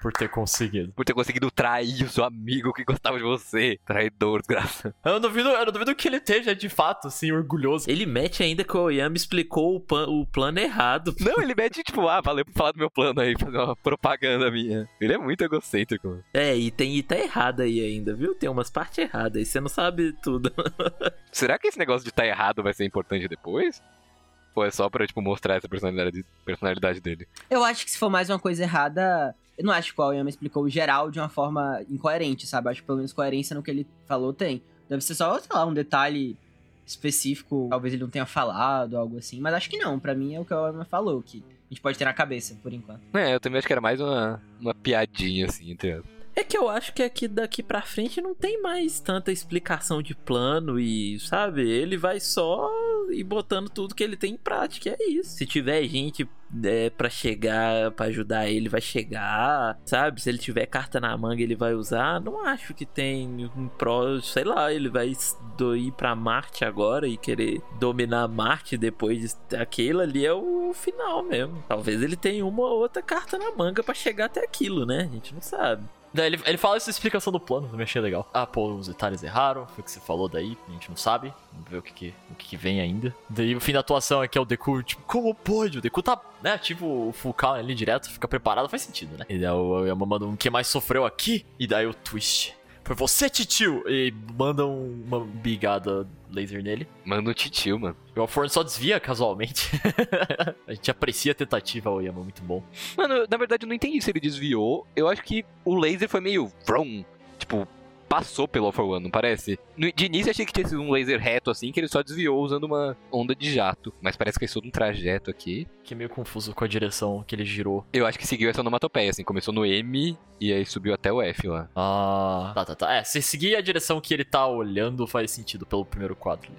Por ter conseguido. Por ter conseguido trair o seu amigo que gostava de você. Traidor, desgraça. Eu não duvido, eu não duvido que ele esteja de fato, assim, orgulhoso. Ele mete ainda que o Oyama explicou o, pan- o plano errado. Não, ele mete tipo, ah, valeu por falar do meu plano aí, fazer uma propaganda minha. Ele é muito egocêntrico. mano. É, e tem e tá errado aí ainda, viu? Tem umas partes erradas aí, você não sabe tudo. Será que esse negócio de estar errado vai ser importante depois? Ou é só pra, tipo, mostrar essa personalidade, personalidade dele? Eu acho que se for mais uma coisa errada, eu não acho que o Aoyama explicou o geral de uma forma incoerente, sabe? Acho que pelo menos coerência no que ele falou tem. Deve ser só, sei lá, um detalhe específico, talvez ele não tenha falado, algo assim. Mas acho que não, pra mim é o que o Aoyama falou, que a gente pode ter na cabeça, por enquanto. É, eu também acho que era mais uma, uma piadinha, assim, as- É que eu acho que aqui daqui pra frente não tem mais tanta explicação de plano e, sabe, ele vai só ir botando tudo que ele tem em prática, é isso. Se tiver gente é, para chegar, pra ajudar ele, vai chegar, sabe? Se ele tiver carta na manga, ele vai usar. Não acho que tem um pró, sei lá, ele vai ir pra Marte agora e querer dominar Marte depois daquilo ali é o final mesmo. Talvez ele tenha uma ou outra carta na manga pra chegar até aquilo, né? A gente não sabe. Daí ele, ele fala essa explicação do plano, também achei legal. Ah, pô, os detalhes erraram, foi o que você falou daí, a gente não sabe. Vamos ver o que, que- o que, que vem ainda. Daí o fim da atuação aqui é o Deku, tipo, como pode? O Deku tá, né, tipo, o count ali direto, fica preparado, faz sentido, né? E daí o Yama manda um que mais sofreu aqui, e daí o twist. Foi você, titio! E manda um- uma bigada laser nele. Manda um titio, mano. O Alforno só desvia casualmente. a gente aprecia a tentativa, o Yama, muito bom. Mano, na verdade eu não entendi se ele desviou. Eu acho que o laser foi meio vrum. Tipo, passou pelo All One, não parece? No- De início achei que tinha sido um laser reto assim, que ele só desviou usando uma onda de jato. Mas parece que fez todo um trajeto aqui. Fiquei meio confuso com a direção que ele girou. Eu acho que seguiu essa onomatopeia, assim. Começou no M e aí subiu até o F lá. Ah, tá, tá, tá. É, se seguir a direção que ele tá olhando, faz sentido pelo primeiro quadro.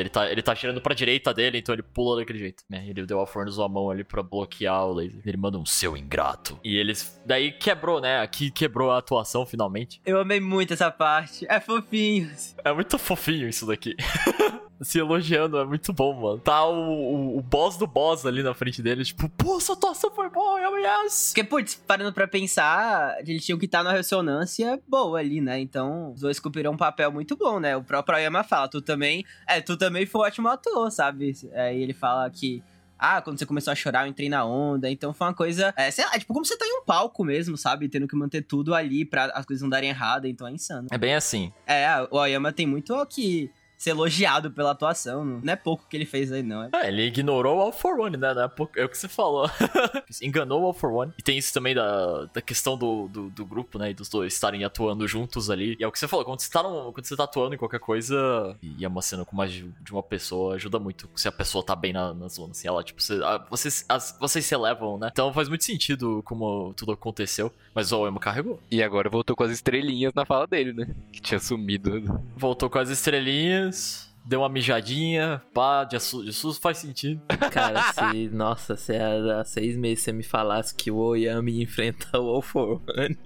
Ele tá, ele tá girando pra direita dele, então ele pula daquele jeito. Né? Ele deu a Fornos a mão ali pra bloquear o laser. Ele manda um seu ingrato. E eles. Daí quebrou, né? Aqui quebrou a atuação finalmente. Eu amei muito essa parte. É fofinho. É muito fofinho isso daqui. Se elogiando, é muito bom, mano. Tá o, o, o boss do boss ali na frente dele, tipo, pô, essa atuação foi boa, yes! Porque, putz, parando pra pensar, eles tinham que estar numa ressonância boa ali, né? Então, os dois cumpriram um papel muito bom, né? O próprio Ayama fala, tu também. É, tu também foi um ótimo ator, sabe? É, e ele fala que. Ah, quando você começou a chorar, eu entrei na onda. Então foi uma coisa. É, sei lá, tipo, como você tá em um palco mesmo, sabe? Tendo que manter tudo ali pra as coisas não darem errado. Então é insano. É bem assim. É, o Ayama tem muito que ser elogiado pela atuação. Não é pouco que ele fez aí, não. É É, ele ignorou o All for One, né? Não É pouco- é o que você falou. Enganou o All for One. E tem isso também da, da questão do, do, do grupo, né? E dos dois estarem atuando juntos ali. E é o que você falou, quando você tá, num- quando você tá atuando em qualquer coisa e é uma cena com mais de de uma pessoa, ajuda muito se a pessoa tá bem na, na zona. Assim, ela, tipo, você, a- vocês, as- vocês se elevam, né? Então faz muito sentido como tudo aconteceu. Mas o Emo carregou. E agora voltou com as estrelinhas na fala dele, né? Que tinha sumido. Voltou com as estrelinhas. Deu uma mijadinha, pá, de susto faz sentido. Cara, se. Nossa, se há, seis meses você me falasse que o Oyami enfrenta o All for One.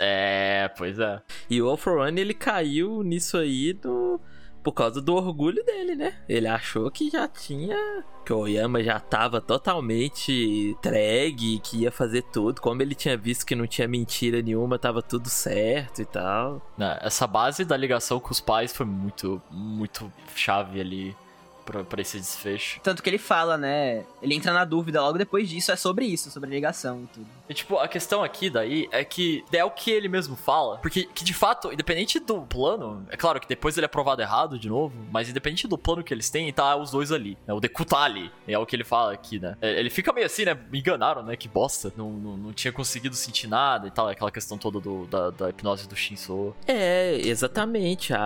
É, pois é. E o All for One ele caiu nisso aí do... por causa do orgulho dele, né? Ele achou que já tinha. Que o Oyama já tava totalmente entregue, que ia fazer tudo. Como ele tinha visto que não tinha mentira nenhuma, tava tudo certo e tal. né, essa base da ligação com os pais foi muito, muito chave ali pra, pra esse desfecho. Tanto que ele fala, né? Ele entra na dúvida logo depois disso, é sobre isso, sobre a ligação e tudo. E, tipo, a questão aqui daí é que é o que ele mesmo fala. Porque, que de fato, independente do plano, é claro que depois ele é provado errado de novo, mas independente do plano que eles têm, tá os dois ali. Né? O Deku tá ali. É o que ele fala aqui, né? É, Ele fica meio assim, né? Me enganaram, né? Que bosta. Não, não, não tinha conseguido sentir nada e tal. Aquela questão toda do, da, da hipnose do Shinso. É, exatamente. A,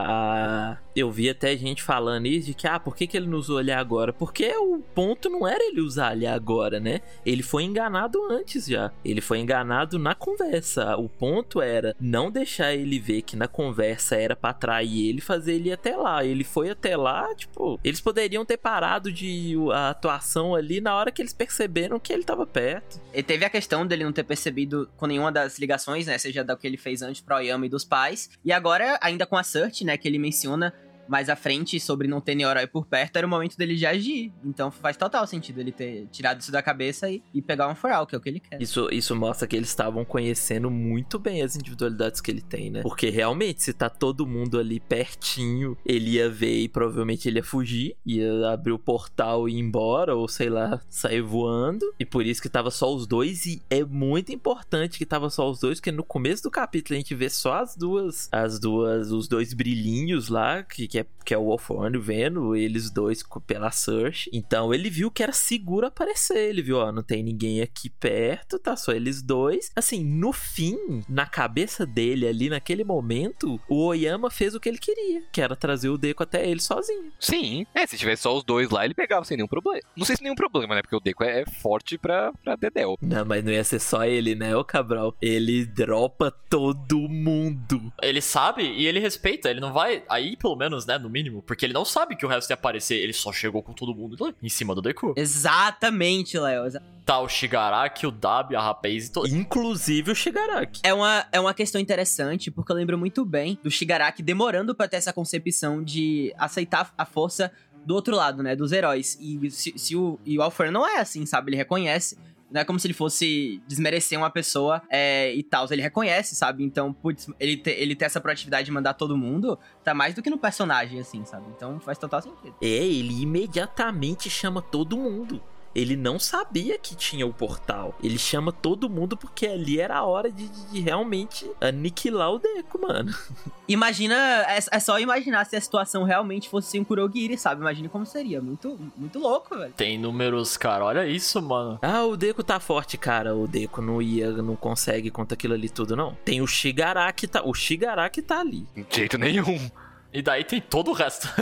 a- Eu vi até gente falando isso de que, ah, por que, que ele não usou agora? Porque o ponto não era ele usar ali agora, né? Ele foi enganado antes já. Ele foi enganado na conversa. O ponto era não deixar ele ver que na conversa era pra atrair ele fazer ele ir até lá. Ele foi até lá, tipo, eles poderiam ter parado de a atuação ali na hora que eles perceberam que ele tava perto. E teve a questão dele não ter percebido com nenhuma das ligações, né? Seja da que ele fez antes pro Oyama e dos pais. E agora, ainda com a Search, né? Que ele menciona mais à frente sobre não ter Neorói por perto, era o momento dele de agir. Então faz total sentido ele ter tirado isso da cabeça e, e pegar um foral, que é o que ele quer. Isso, isso mostra que eles estavam conhecendo muito bem as individualidades que ele tem, né? Porque realmente, se tá todo mundo ali pertinho, ele ia ver e provavelmente ele ia fugir, ia abrir o portal e ir embora, ou sei lá, sair voando. E por isso que tava só os dois. E é muito importante que tava só os dois, porque no começo do capítulo a gente vê só as duas, as duas, os dois brilhinhos lá, que, que é, que é o Wolfone vendo eles dois pela Search. Então ele viu que era seguro aparecer. Ele viu, ó, não tem ninguém aqui perto, tá só eles dois. Assim, no fim, na cabeça dele ali, naquele momento, o Oyama fez o que ele queria, que era trazer o Deco até ele sozinho. Sim, é, se tivesse só os dois lá, ele pegava sem nenhum problema. Não sei se nenhum problema, né? Porque o Deco é, é forte pra, pra Dedel. Não, mas não ia ser só ele, né, ô Cabral? Ele dropa todo mundo. Ele sabe e ele respeita. Ele não vai. Aí, pelo menos, né? No mínimo. Porque ele não sabe que o resto ia aparecer. Ele só chegou com todo mundo em cima do Deku. Exatamente, Léo. Tá o Shigaraki, o Dabi, a Rapaz e todo. Inclusive o Shigaraki. É uma, é uma questão interessante, porque eu lembro muito bem do Shigaraki demorando pra ter essa concepção de aceitar a força do outro lado, né? Dos heróis. E se, se o, e o Alfred não é assim, sabe? Ele reconhece. Não é como se ele fosse desmerecer uma pessoa é, e tal. Ele reconhece, sabe? Então, putz, ele ter ele ter essa proatividade de mandar todo mundo tá mais do que no personagem, assim, sabe? Então faz total sentido. É, ele imediatamente chama todo mundo. Ele não sabia que tinha o portal. Ele chama todo mundo porque ali era a hora de, de- de realmente aniquilar o Deco, mano. Imagina, é, é só imaginar se a situação realmente fosse sem o Kurogiri, sabe? Imagine como seria. Muito, muito louco, velho. Tem números, cara. Olha isso, mano. Ah, o Deco tá forte, cara. O Deco não ia, não consegue contra aquilo ali tudo, não. Tem o Shigaraki, tá, o Shigaraki tá ali. De jeito nenhum. E daí tem todo o resto.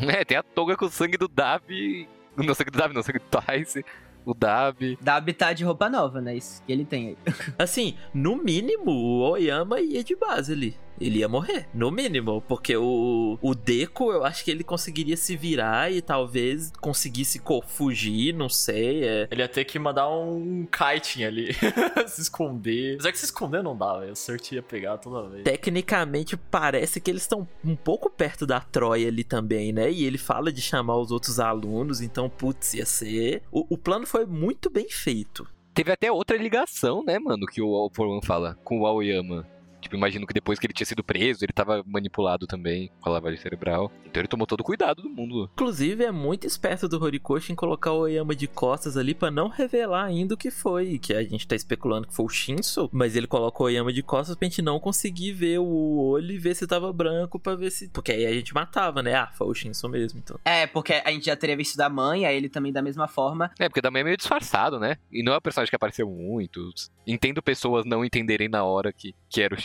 É, tem a toga com o sangue do Davi. Davi, não, sangue do Tice. O Dabi. Dabi tá de roupa nova, né? Isso que ele tem aí. Assim, no mínimo, o Oyama ia de base ali. Ele ia morrer, no mínimo. Porque o, o Deco, eu acho que ele conseguiria se virar e talvez conseguisse co- fugir, não sei. É. Ele ia ter que mandar um kiting ali. se esconder. Mas é que se esconder não dá, velho. O Cert ia pegar toda vez. Tecnicamente, parece que eles estão um pouco perto da Troia ali também, né? E ele fala de chamar os outros alunos, então, putz, ia ser. O, o plano foi muito bem feito. Teve até outra ligação, né, mano, que o All For One fala com o Aoyama. Tipo, imagino que depois que ele tinha sido preso, ele tava manipulado também com a lavagem cerebral. Então ele tomou todo o cuidado do mundo. Inclusive, é muito esperto do Horikoshi em colocar o Oyama de costas ali pra não revelar ainda o que foi. Que a gente tá especulando que foi o Shinso, mas ele colocou o Oyama de costas pra gente não conseguir ver o olho e ver se tava branco pra ver se. Porque aí a gente matava, né? Ah, foi o Shinso mesmo, então. É, porque a gente já teria visto da mãe, aí ele também da mesma forma. É, porque também é meio disfarçado, né? E não é um personagem que apareceu muito. Entendo pessoas não entenderem na hora que, que era o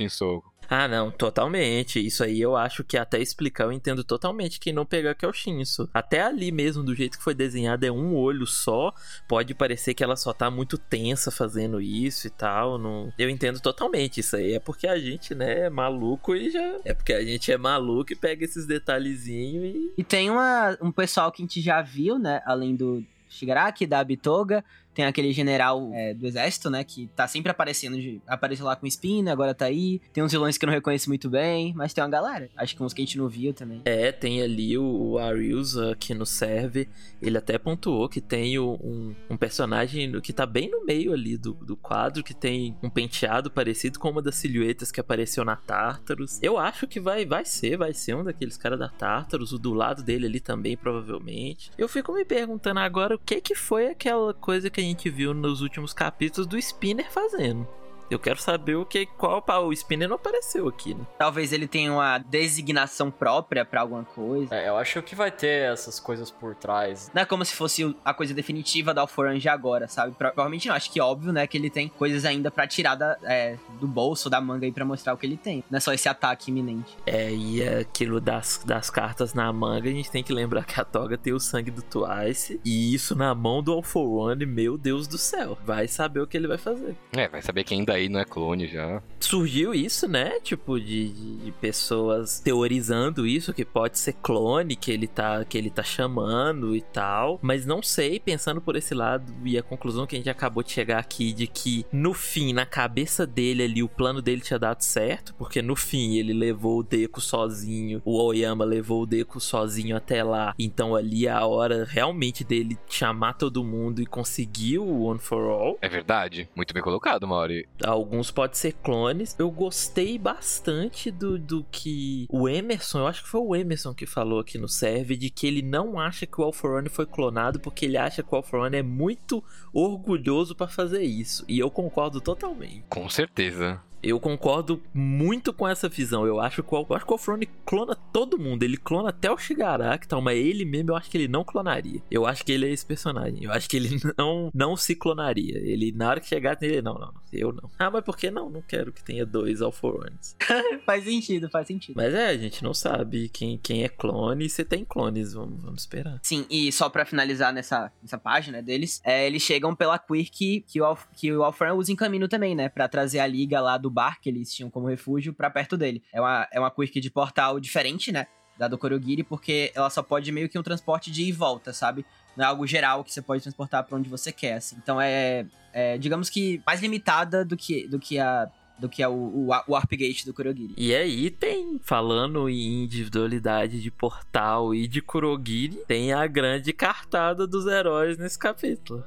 Ah, não, totalmente. Isso aí eu acho que até explicar eu entendo totalmente quem não pegar que é o Shinso. Até ali mesmo, do jeito que foi desenhado, é um olho só. Pode parecer que ela só tá muito tensa fazendo isso e tal. Não... Eu entendo totalmente isso aí. É porque a gente, né, é maluco e já. É porque a gente é maluco e pega esses detalhezinhos e. E tem uma, um pessoal que a gente já viu, né? Além do Shigaraki, da Abitoga. Tem aquele general é, do exército, né? Que tá sempre aparecendo. De, apareceu lá com Spina, agora tá aí. Tem uns vilões que eu não reconheço muito bem, mas tem uma galera. Acho que uns que a gente não viu também. É, tem ali o, o Arius que nos serve. Ele até pontuou que tem um, um personagem que tá bem no meio ali do, do quadro, que tem um penteado parecido com uma das silhuetas que apareceu na Tartarus. Eu acho que vai, vai ser, vai ser um daqueles caras da Tartarus. O do lado dele ali também, provavelmente. Eu fico me perguntando agora o que que foi aquela coisa que a gente viu nos últimos capítulos do Spinner fazendo. Eu quero saber o que qual o Spinner não apareceu aqui, né? Talvez ele tenha uma designação própria pra alguma coisa. É, eu acho que vai ter essas coisas por trás. Não é como se fosse a coisa definitiva da Alforange agora, sabe? Provavelmente não. Acho que óbvio, né? Que ele tem coisas ainda pra tirar da, é, do bolso, da manga aí pra mostrar o que ele tem. Não é só esse ataque iminente. É, e aquilo das, das cartas na manga, a gente tem que lembrar que a Toga tem o sangue do Twice. E isso na mão do All for One, meu Deus do céu. Vai saber o que ele vai fazer. É, vai saber quem daí não é clone já. Surgiu isso, né? Tipo, de, de pessoas teorizando isso, que pode ser clone, que ele tá, que ele tá chamando e tal. Mas não sei, pensando por esse lado, e a conclusão que a gente acabou de chegar aqui, de que no fim, na cabeça dele ali, o plano dele tinha dado certo, porque no fim ele levou o Deku sozinho, o Oyama levou o Deku sozinho até lá. Então ali é a hora realmente dele chamar todo mundo e conseguir o One for All. É verdade, muito bem colocado, Mauri. Alguns podem ser clones. Eu gostei bastante do, do que o Emerson, eu acho que foi o Emerson que falou aqui no serve, de que ele não acha que o Alforone foi clonado, porque ele acha que o Alforone é muito orgulhoso para fazer isso. E eu concordo totalmente. Com certeza. Eu concordo muito com essa visão. Eu acho que o, eu acho que o Alfrone clona todo mundo. Ele clona até o Shigaraki, tá? Mas ele mesmo eu acho que ele não clonaria. Eu acho que ele é esse personagem. Eu acho que ele não, não se clonaria. Ele, na hora que chegar, ele, não, não, eu não. Ah, mas por que não? Não quero que tenha dois Alfrones. faz sentido, faz sentido. Mas é, a gente não sabe quem, quem é clone e se tem clones. Vamos, vamos esperar. Sim, e só pra finalizar nessa, nessa página deles, é, eles chegam pela Queer que, que o, que o usa em caminho também, né? Pra trazer a liga lá do do bar que eles tinham como refúgio para perto dele. É uma, é uma quirk de portal diferente, né? Da do Korogiri, porque ela só pode meio que um transporte de ir e volta, sabe? Não é algo geral que você pode transportar para onde você quer, assim. Então é, é, digamos que, mais limitada do que, do que a do que é o, o, do Kurogiri. E aí tem, falando em individualidade de portal e de Kurogiri, tem a grande cartada dos heróis nesse capítulo.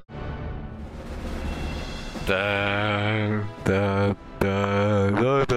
Da, da, da, da,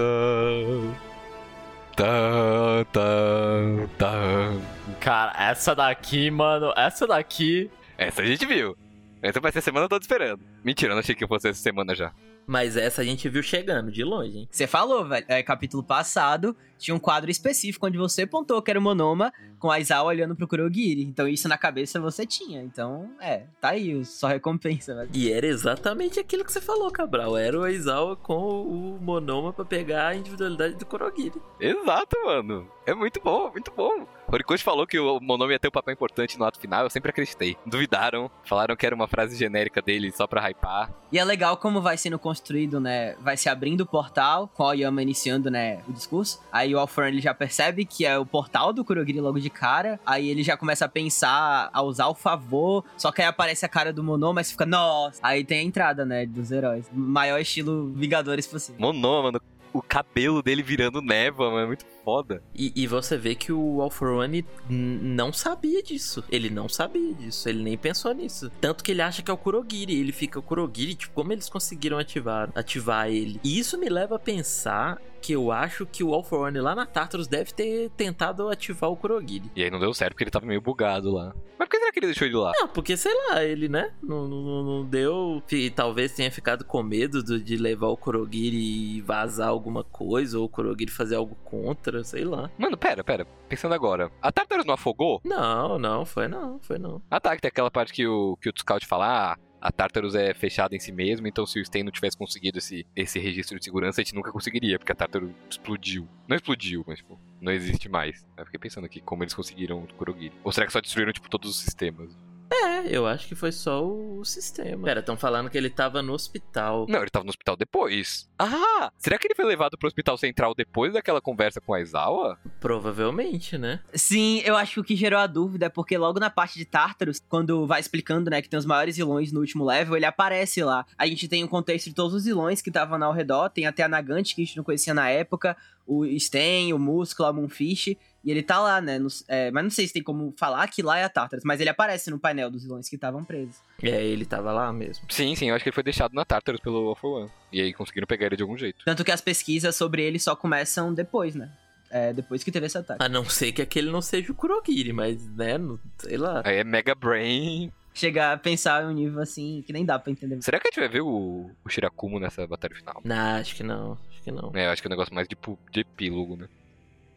da, da, da. Cara, essa daqui, mano, essa daqui. Essa a gente viu. Essa vai ser a semana toda esperando. Mentira, eu não achei que fosse essa semana já. Mas essa a gente viu chegando de longe, hein? Você falou, velho. É, capítulo passado, tinha um quadro específico onde você apontou que era o Monoma com a Aizawa olhando pro Kurogiri. Então isso na cabeça você tinha. Então, é, tá aí, só recompensa, velho. E era exatamente aquilo que você falou, Cabral. Era o Aizawa com o Monoma para pegar a individualidade do Kurogiri. Exato, mano. É muito bom, muito bom. Horikoshi falou que o Monoma ia ter um papel importante no ato final, eu sempre acreditei. Duvidaram, falaram que era uma frase genérica dele só pra hypar. E é legal como vai sendo construído, né? Vai se abrindo o portal, com Oyama iniciando, né, o discurso. Aí o ele já percebe que é o portal do Kurogiri logo de cara. Aí ele já começa a pensar, a usar o favor. Só que aí aparece a cara do Monoma, mas fica, nossa. Aí tem a entrada, né, dos heróis. Maior estilo Vingadores possível. Monoma, mano, o cabelo dele virando névoa, mano, é muito foda. E, e você vê que o Alforone não sabia disso. Ele não sabia disso. Ele nem pensou nisso. Tanto que ele acha que é o Kurogiri. Ele fica o Kurogiri, tipo, como eles conseguiram ativar, ativar ele? E isso me leva a pensar que eu acho que o All For One lá na Tartarus deve ter tentado ativar o Kurogiri. E aí não deu certo porque ele tava meio bugado lá. Mas por que será que ele deixou ele lá? Não, porque sei lá, ele, né? Não, não, não deu. E talvez tenha ficado com medo do, de levar o Kurogiri e vazar alguma coisa, ou o Kurogiri fazer algo contra, sei lá. Mano, pera, pera. Pensando agora. A Tartarus não afogou? Não, não, foi não, foi não. Ah tá, que tem aquela parte que o, que o Scout fala, ah, a Tartarus é fechada em si mesmo, então se o Sten não tivesse conseguido esse, esse registro de segurança, a gente nunca conseguiria, porque a Tartarus explodiu. Não explodiu, mas tipo, não existe mais. Eu fiquei pensando aqui como eles conseguiram o Kurogiri. Ou será que só destruíram, tipo, todos os sistemas? É, eu acho que foi só o sistema. Pera, estão falando que ele tava no hospital. Não, ele tava no hospital depois. Ah, será que ele foi levado pro hospital central depois daquela conversa com a Aizawa? Provavelmente, né? Sim, eu acho que o que gerou a dúvida é porque logo na parte de Tartarus, quando vai explicando, né, que tem os maiores vilões no último level, ele aparece lá. A gente tem o um contexto de todos os vilões que estavam ao redor, tem até a Nagant, que a gente não conhecia na época, o Sten, o Músculo, a Moonfish, e ele tá lá, né? No, é, mas não sei se tem como falar que lá é a Tartarus, mas ele aparece no painel dos vilões que estavam presos. É, ele tava lá mesmo. Sim, sim, eu acho que ele foi deixado na Tartarus pelo All for One. E aí conseguiram pegar ele de algum jeito. Tanto que as pesquisas sobre ele só começam depois, né? É, depois que teve esse ataque. A não ser que aquele não seja o Kurogiri, mas, né, não, sei lá. Aí é Mega Brain. Chegar a pensar em um nível assim que nem dá pra entender. Será que a gente vai ver o, o Shirakumo nessa batalha final? Não, acho que não. Acho que não. É, eu acho que é um negócio mais de, de epílogo, né?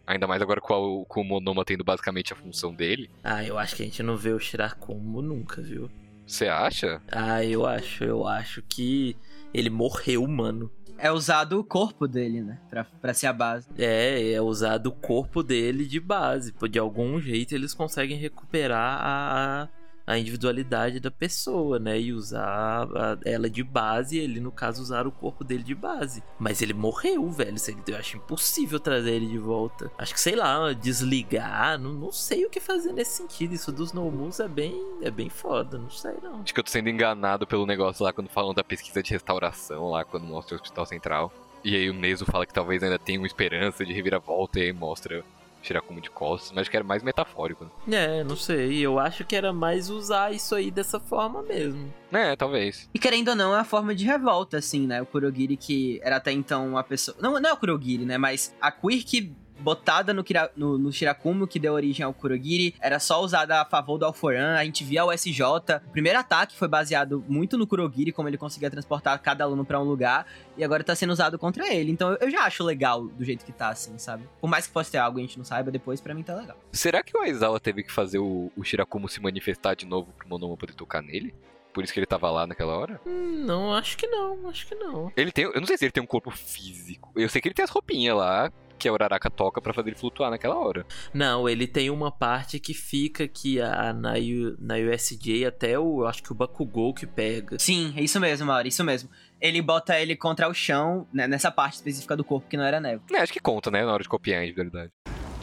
Ainda mais agora com, a, com o Monoma tendo basicamente a função dele. Ah, eu acho que a gente não vê o Shirakumo nunca, viu? Você acha? Ah, eu acho. Eu acho que ele morreu, mano. É usado o corpo dele, né? Pra, pra ser a base. É, é usado o corpo dele de base. De algum jeito eles conseguem recuperar a, a individualidade da pessoa, né? E usar a, ela de base, ele, no caso, usar o corpo dele de base. Mas ele morreu, velho. Eu acho impossível trazer ele de volta. Acho que, sei lá, desligar, não, não sei o que fazer nesse sentido. Isso dos Nomus é bem, é bem foda, não sei não. Acho que eu tô sendo enganado pelo negócio lá quando falam da pesquisa de restauração, lá quando mostra o Hospital Central. E aí o Neso fala que talvez ainda tenha uma esperança de reviravolta e aí mostra Shirakumo de costas, mas acho que era mais metafórico. Né? É, não sei. Eu acho que era mais usar isso aí dessa forma mesmo. É, talvez. E querendo ou não, é a forma de revolta, assim, né? O Kurogiri que era até então uma pessoa. Não, não é o Kurogiri, né? Mas a Queer que botada no, no, no Shirakumo, que deu origem ao Kurogiri, era só usada a favor do Alforan, a gente via o SJ. O primeiro ataque foi baseado muito no Kurogiri, como ele conseguia transportar cada aluno para um lugar, e agora tá sendo usado contra ele. Então eu já acho legal do jeito que tá, assim, sabe? Por mais que possa ter algo e a gente não saiba, depois para mim tá legal. Será que o Aizawa teve que fazer o, o Shirakumo se manifestar de novo pro Monomo poder tocar nele? Por isso que ele tava lá naquela hora? Hum, não, acho que não, acho que não. Ele tem. Eu não sei se ele tem um corpo físico. Eu sei que ele tem as roupinhas lá, que a Uraraka toca para fazer ele flutuar naquela hora. Não, ele tem uma parte que fica que a, na, na USJ até o, acho que o Bakugou que pega. Sim, é isso mesmo, Mauro, isso mesmo. Ele bota ele contra o chão, né, nessa parte específica do corpo que não era neve. É, acho que conta, né, na hora de copiar a individualidade.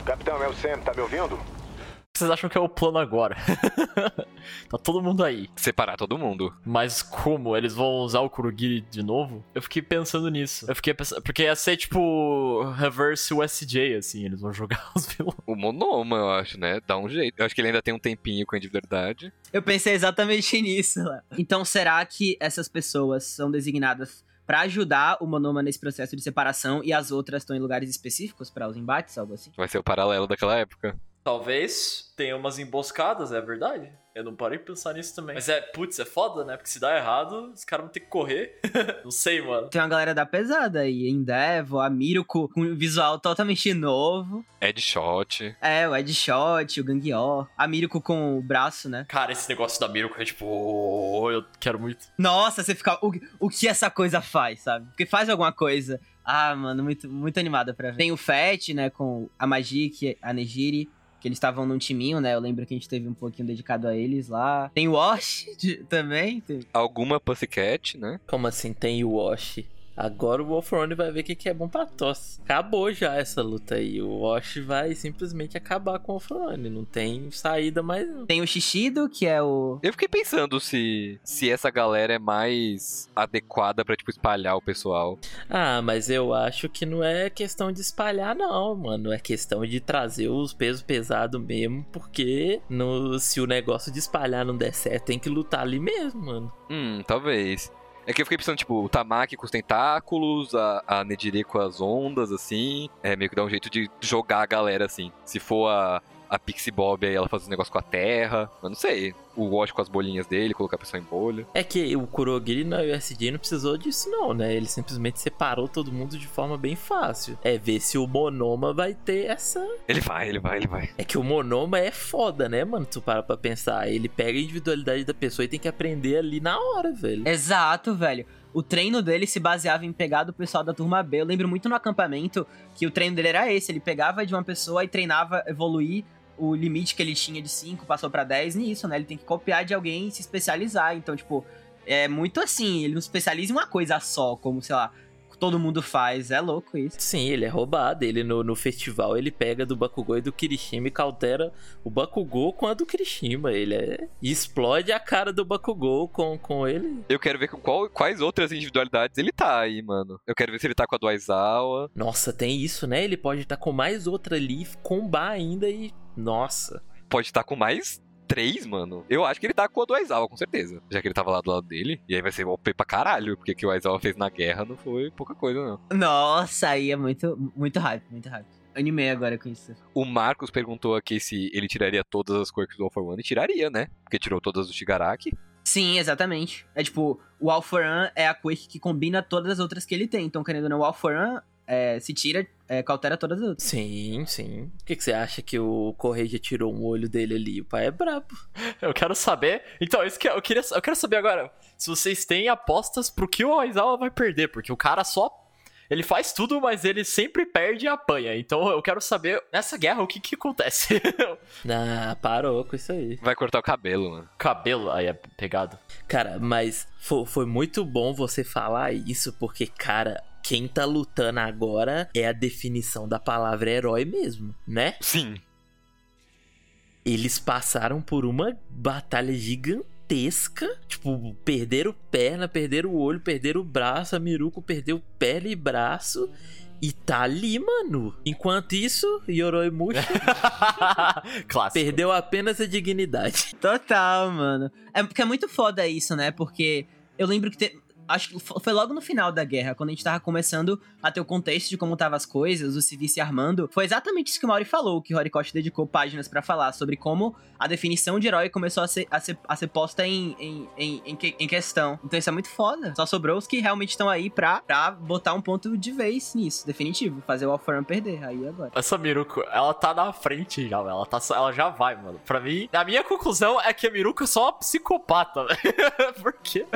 Capitão Sam, tá me ouvindo? Vocês acham que é o plano agora? tá todo mundo aí. Separar todo mundo. Mas como? Eles vão usar o Kurogiri de novo? Eu fiquei pensando nisso. Eu fiquei pensando. Porque ia ser tipo. Reverse USJ, assim. Eles vão jogar os vilões. O Monoma, eu acho, né? Dá um jeito. Eu acho que ele ainda tem um tempinho com a individualidade. Eu pensei exatamente nisso, Léo. Então será que essas pessoas são designadas para ajudar o Monoma nesse processo de separação e as outras estão em lugares específicos para os embates, algo assim? Vai ser o paralelo daquela época. Talvez tenha umas emboscadas, é verdade? Eu não parei de pensar nisso também. Mas é, putz, é foda, né? Porque se dá errado, os caras vão ter que correr. não sei, mano. Tem uma galera da pesada aí, Endeavor, a Miruko, com um visual totalmente novo. Headshot. É, o Headshot, o Gangyor. A Miruko com o braço, né? Cara, esse negócio da Miruko é tipo, oh, eu quero muito. Nossa, você fica. O, o que essa coisa faz, sabe? Porque faz alguma coisa. Ah, mano, muito, muito animada pra ver. Tem o Fett, né, com a Magic, a Nejiri que eles estavam num timinho, né? Eu lembro que a gente teve um pouquinho dedicado a eles lá. Tem o Wash também. Tem... Alguma Pussycat, né? Como assim tem o Wash? Agora o Wolfrone vai ver o que é bom pra tosse. Acabou já essa luta aí. O Wash vai simplesmente acabar com o Wolfrone. Não tem saída mais. Não. Tem o Shishido, que é o. Eu fiquei pensando se, se essa galera é mais adequada para tipo, espalhar o pessoal. Ah, mas eu acho que não é questão de espalhar, não, mano. É questão de trazer os pesos pesados mesmo. Porque no, se o negócio de espalhar não der certo, tem que lutar ali mesmo, mano. Hum, talvez. É que eu fiquei pensando, tipo, o Tamaki com os tentáculos, a, a com as ondas, assim. É meio que dá um jeito de jogar a galera, assim. Se for a, a Pixie Bob aí ela faz um negócio com a terra. Eu não sei. O Wash com as bolinhas dele, colocar a pessoa em bolha. É que o Kurogiri na USD não precisou disso, não, né? Ele simplesmente separou todo mundo de forma bem fácil. É ver se o Monoma vai ter essa. Ele vai, ele vai, ele vai. É que o Monoma é foda, né, mano? Tu para pra pensar. Ele pega a individualidade da pessoa e tem que aprender ali na hora, velho. Exato, velho o treino dele se baseava em pegar do pessoal da turma B. Eu lembro muito no acampamento que o treino dele era esse: ele pegava de uma pessoa e treinava evoluir o limite que ele tinha de 5 passou pra 10 nisso, né? Ele tem que copiar de alguém e se especializar. Então, tipo, é muito assim, ele não se especializa em uma coisa só, como, sei lá, todo mundo faz. É louco isso. Sim, ele é roubado. Ele no, no festival ele pega do Bakugou e do Kirishima e cautera o Bakugou com a do Kirishima. Ele é... e explode a cara do Bakugou com, com ele. Eu quero ver com qual, quais outras individualidades ele tá aí, mano. Eu quero ver se ele tá com a do Aizawa. Nossa, tem isso, né? Ele pode estar com mais outra ali, combar ainda e. Nossa. Pode estar com mais três, mano. Eu acho que ele tá com a do Aizawa, com certeza. Já que ele tava lá do lado dele. E aí vai ser OP pra caralho. Porque o que o Aizawa fez na guerra não foi pouca coisa, não. Nossa, aí é muito, muito hype, muito hype. Animei agora com isso. O Marcos perguntou aqui se ele tiraria todas as quirks do All for One. E tiraria, né? Porque tirou todas do Shigaraki. Sim, exatamente. É tipo, o All for One é a quirk que combina todas as outras que ele tem. Então, querendo ou não, o All for One é, se tira, é, cautera todas as outras. Sim, sim. Por que, que você acha que o Correia já tirou um olho dele ali? O pai é brabo. Eu quero saber. Então, isso que eu queria. Eu quero saber agora. Se vocês têm apostas pro que o Aizawa vai perder. Porque o cara só. Ele faz tudo, mas ele sempre perde e apanha. Então eu quero saber, nessa guerra, o que que acontece? Ah, parou com isso aí. Vai cortar o cabelo, mano. Cabelo, aí é pegado. Cara, mas foi, foi muito bom você falar isso, porque, cara, quem tá lutando agora é a definição da palavra herói mesmo, né? Sim. Eles passaram por uma batalha gigantesca. Tipo, perderam perna, perderam o olho, perderam o braço. A Miruko perdeu perna e braço. E tá ali, mano. Enquanto isso, Yoroi Mushi Clássico. perdeu apenas a dignidade. Total, mano. É porque é muito foda isso, né? Porque eu lembro que te- acho que foi logo no final da guerra, quando a gente tava começando a ter o contexto de como estavam as coisas, os civis se armando. Foi exatamente isso que o Mauri falou, que o Horikoshi dedicou páginas pra falar sobre como a definição de herói começou a ser, a ser, a ser posta em, em, em, em, que- em questão. Então isso é muito foda. Só sobrou os que realmente estão aí pra, pra botar um ponto de vez nisso, definitivo. Fazer o All-For-One perder. Aí agora. Essa Miruko, ela tá na frente já, ela, tá, ela já vai, mano. Pra mim, a minha conclusão é que a Miruko é só uma psicopata. Porque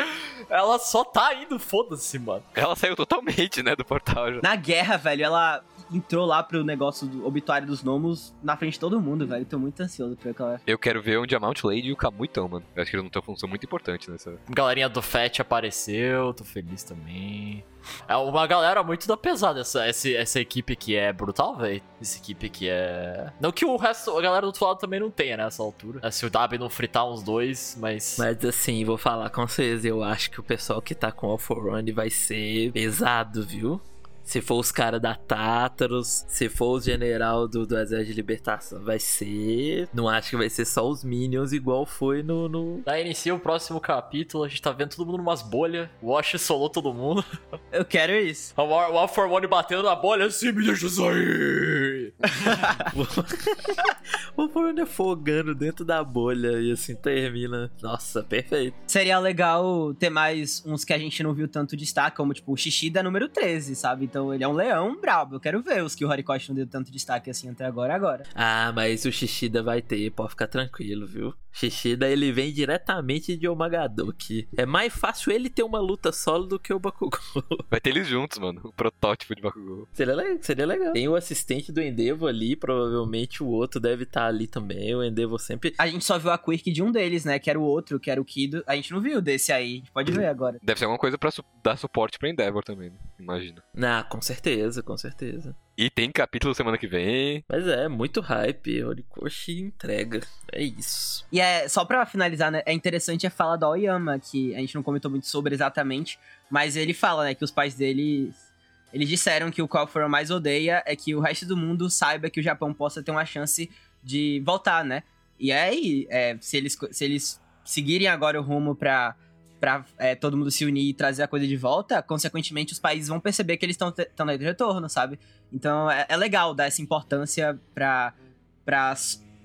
ela só tá indo, foda-se, mano. Ela saiu totalmente, né, do portal já. Na guerra, velho, ela entrou lá pro negócio do obituário dos gnomos na frente de todo mundo, velho. Tô muito ansioso pra ver qual é. Eu quero ver onde a Mount Lady e o Kamui estão, mano. Eu acho que eles não têm uma função muito importante nessa. Galerinha do Fett apareceu, tô feliz também. É uma galera muito da pesada, essa, essa, essa equipe que é brutal, velho. Essa equipe que é. Não que o resto, a galera do outro lado também não tenha, né, nessa altura. É, Se o Dabi não fritar uns dois, mas. Mas assim, vou falar com vocês, eu acho que o pessoal que tá com All for One vai ser pesado, viu? Se for os caras da Tátaros, se for os general do, do Exército de Libertação, vai ser. Não acho que vai ser só os Minions igual foi no. no... Daí inicia o próximo capítulo, a gente tá vendo todo mundo numas bolhas. O Wash solou todo mundo. Eu quero isso. O All for One batendo na bolha assim, me deixa sair. o All for One afogando dentro da bolha e assim termina. Nossa, perfeito. Seria legal ter mais uns que a gente não viu tanto destaque, como tipo o Shishida número 13, sabe? Então ele é um leão brabo. Eu quero ver os que o Horikoshi não deu tanto destaque assim até agora agora. Ah, mas o Xixida vai ter, pode ficar tranquilo, viu? Xixida ele vem diretamente de Omagadoki. É mais fácil ele ter uma luta solo do que o Bakugou. Vai ter eles juntos, mano. O protótipo de Bakugou. seria, le- seria legal. Tem o assistente do Endeavor ali, provavelmente o outro deve estar ali também. O Endeavor sempre. A gente só viu a quirk de um deles, né? Que era o outro, que era o Kido. A gente não viu desse aí. A gente pode ver agora. Deve ser alguma coisa pra su- dar suporte pra Endeavor também, né? Imagino. Ah, com certeza, com certeza. E tem capítulo semana que vem. Mas é, muito hype. Horikoshi entrega. É isso. E é, só pra finalizar, né? É interessante a fala do Aoyama, que a gente não comentou muito sobre exatamente, mas ele fala, né, que os pais dele. Eles disseram que o qual Furrow mais odeia é que o resto do mundo saiba que o Japão possa ter uma chance de voltar, né? E aí, é, se, eles, se eles seguirem agora o rumo pra, pra é, todo mundo se unir e trazer a coisa de volta, consequentemente os países vão perceber que eles estão de retorno, sabe? Então é, é legal dar essa importância pra, pra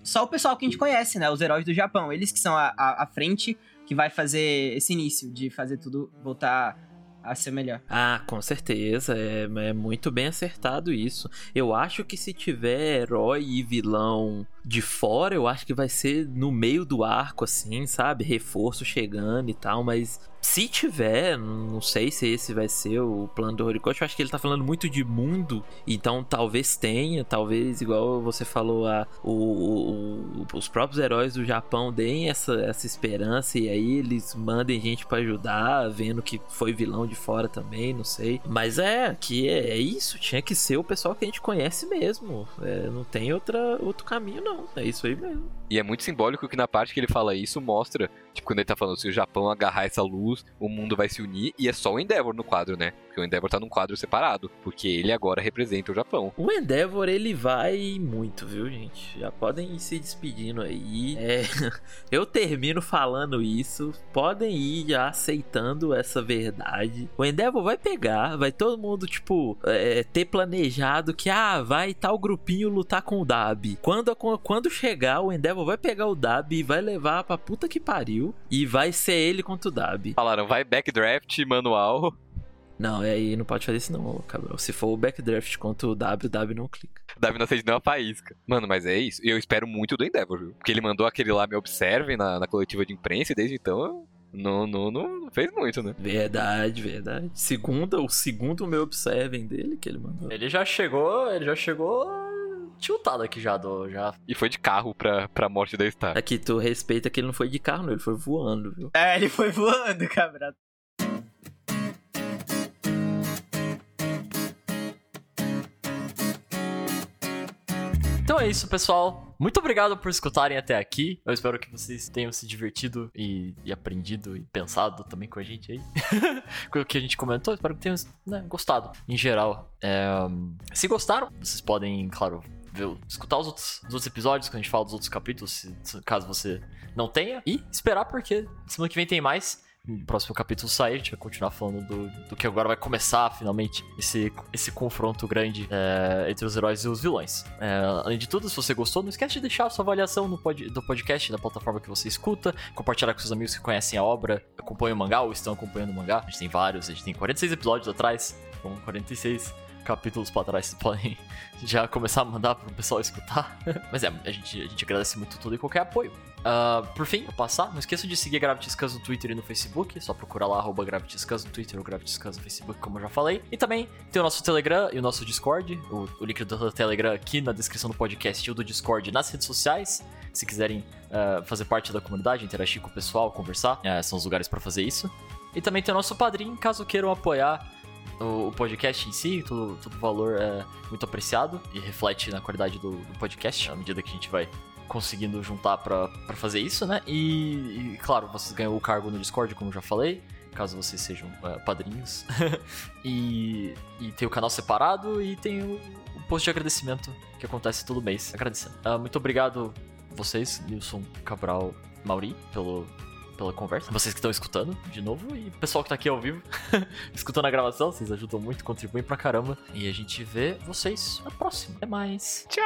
só o pessoal que a gente conhece, né? Os heróis do Japão. Eles que são a, a, a frente que vai fazer esse início de fazer tudo voltar a ser melhor. Ah, com certeza. É, é muito bem acertado isso. Eu acho que se tiver herói e vilão de fora, eu acho que vai ser no meio do arco, assim, sabe? Reforço chegando e tal, mas se tiver, não sei se esse vai ser o plano do Horikoshi. Eu acho que ele tá falando muito de mundo, então talvez tenha, talvez, igual você falou, a, o, o, os próprios heróis do Japão deem essa, essa esperança e aí eles mandem gente para ajudar, vendo que foi vilão de fora também, não sei. Mas é, que é, é isso, tinha que ser o pessoal que a gente conhece mesmo. É, não tem outra, outro caminho, não. É isso aí mesmo. E é muito simbólico que na parte que ele fala isso mostra, tipo, quando ele tá falando se o Japão agarrar essa luz, o mundo vai se unir, e é só o Endeavor no quadro, né? Porque o Endeavor tá num quadro separado, porque ele agora representa o Japão. O Endeavor, ele vai muito, viu, gente? Já podem ir se despedindo aí. É, eu termino falando isso, podem ir já aceitando essa verdade. O Endeavor vai pegar, vai todo mundo, tipo, é, ter planejado que, ah, vai tal grupinho lutar com o Dab. Quando, quando chegar, o Endeavor vai pegar o Dab e vai levar pra puta que pariu, e vai ser ele contra o Dab. Falaram, vai backdraft, manual. Não, aí não pode fazer isso não, Cabral. Se for o backdraft contra o W, W não clica. W não acende nem uma faísca. Mano, mas é isso. Eu espero muito do Endeavor, viu? Porque ele mandou aquele lá me observem na, na coletiva de imprensa e desde então não, não, não fez muito, né? Verdade, verdade. Segunda, o segundo me observem dele que ele mandou. Ele já chegou, ele já chegou tiltado aqui já do já. E foi de carro pra, pra morte da Star. Aqui tu respeita que ele não foi de carro, não, ele foi voando, viu? É, ele foi voando, cabrado. Então é isso, pessoal. Muito obrigado por escutarem até aqui. Eu espero que vocês tenham se divertido e, e aprendido e pensado também com a gente aí. com o que a gente comentou. Espero que tenham né, gostado em geral. É, se gostaram, vocês podem, claro, ver, escutar os outros, os outros episódios quando a gente fala dos outros capítulos, se, caso você não tenha. E esperar, porque semana que vem tem mais próximo capítulo sair, a gente vai continuar falando do, do que agora vai começar finalmente esse, esse confronto grande é, entre os heróis e os vilões. É, além de tudo, se você gostou, não esquece de deixar a sua avaliação no pod, do podcast, da plataforma que você escuta, compartilhar com seus amigos que conhecem a obra, acompanham o mangá ou estão acompanhando o mangá. A gente tem vários, a gente tem 46 episódios atrás, com 46 capítulos pra trás, vocês podem já começar a mandar pro pessoal escutar. Mas é, a gente, a gente agradece muito todo e qualquer apoio. Uh, por fim, pra passar, não esqueça de seguir a Gravity Scans no Twitter e no Facebook. É só procurar lá, arroba Gravity Scans no Twitter ou Gravity Scans no Facebook, como eu já falei. E também tem o nosso Telegram e o nosso Discord. O, o link do Telegram aqui na descrição do podcast e o do Discord nas redes sociais. Se quiserem uh, fazer parte da comunidade, interagir com o pessoal, conversar, uh, são os lugares para fazer isso. E também tem o nosso padrinho, caso queiram apoiar o, o podcast em si, todo, todo valor é muito apreciado e reflete na qualidade do, do podcast à medida que a gente vai conseguindo juntar para fazer isso, né? E, e, claro, vocês ganham o cargo no Discord, como já falei, caso vocês sejam uh, padrinhos. e, e tem o canal separado e tem o, o, post de agradecimento que acontece todo mês, agradecendo. Uh, muito obrigado vocês, Nilson Cabral Mauri, pelo pela conversa. Vocês que estão escutando de novo e o pessoal que tá aqui ao vivo, escutando a gravação, vocês ajudam muito, contribuem pra caramba. E a gente vê vocês na próxima. Até mais. Tchau!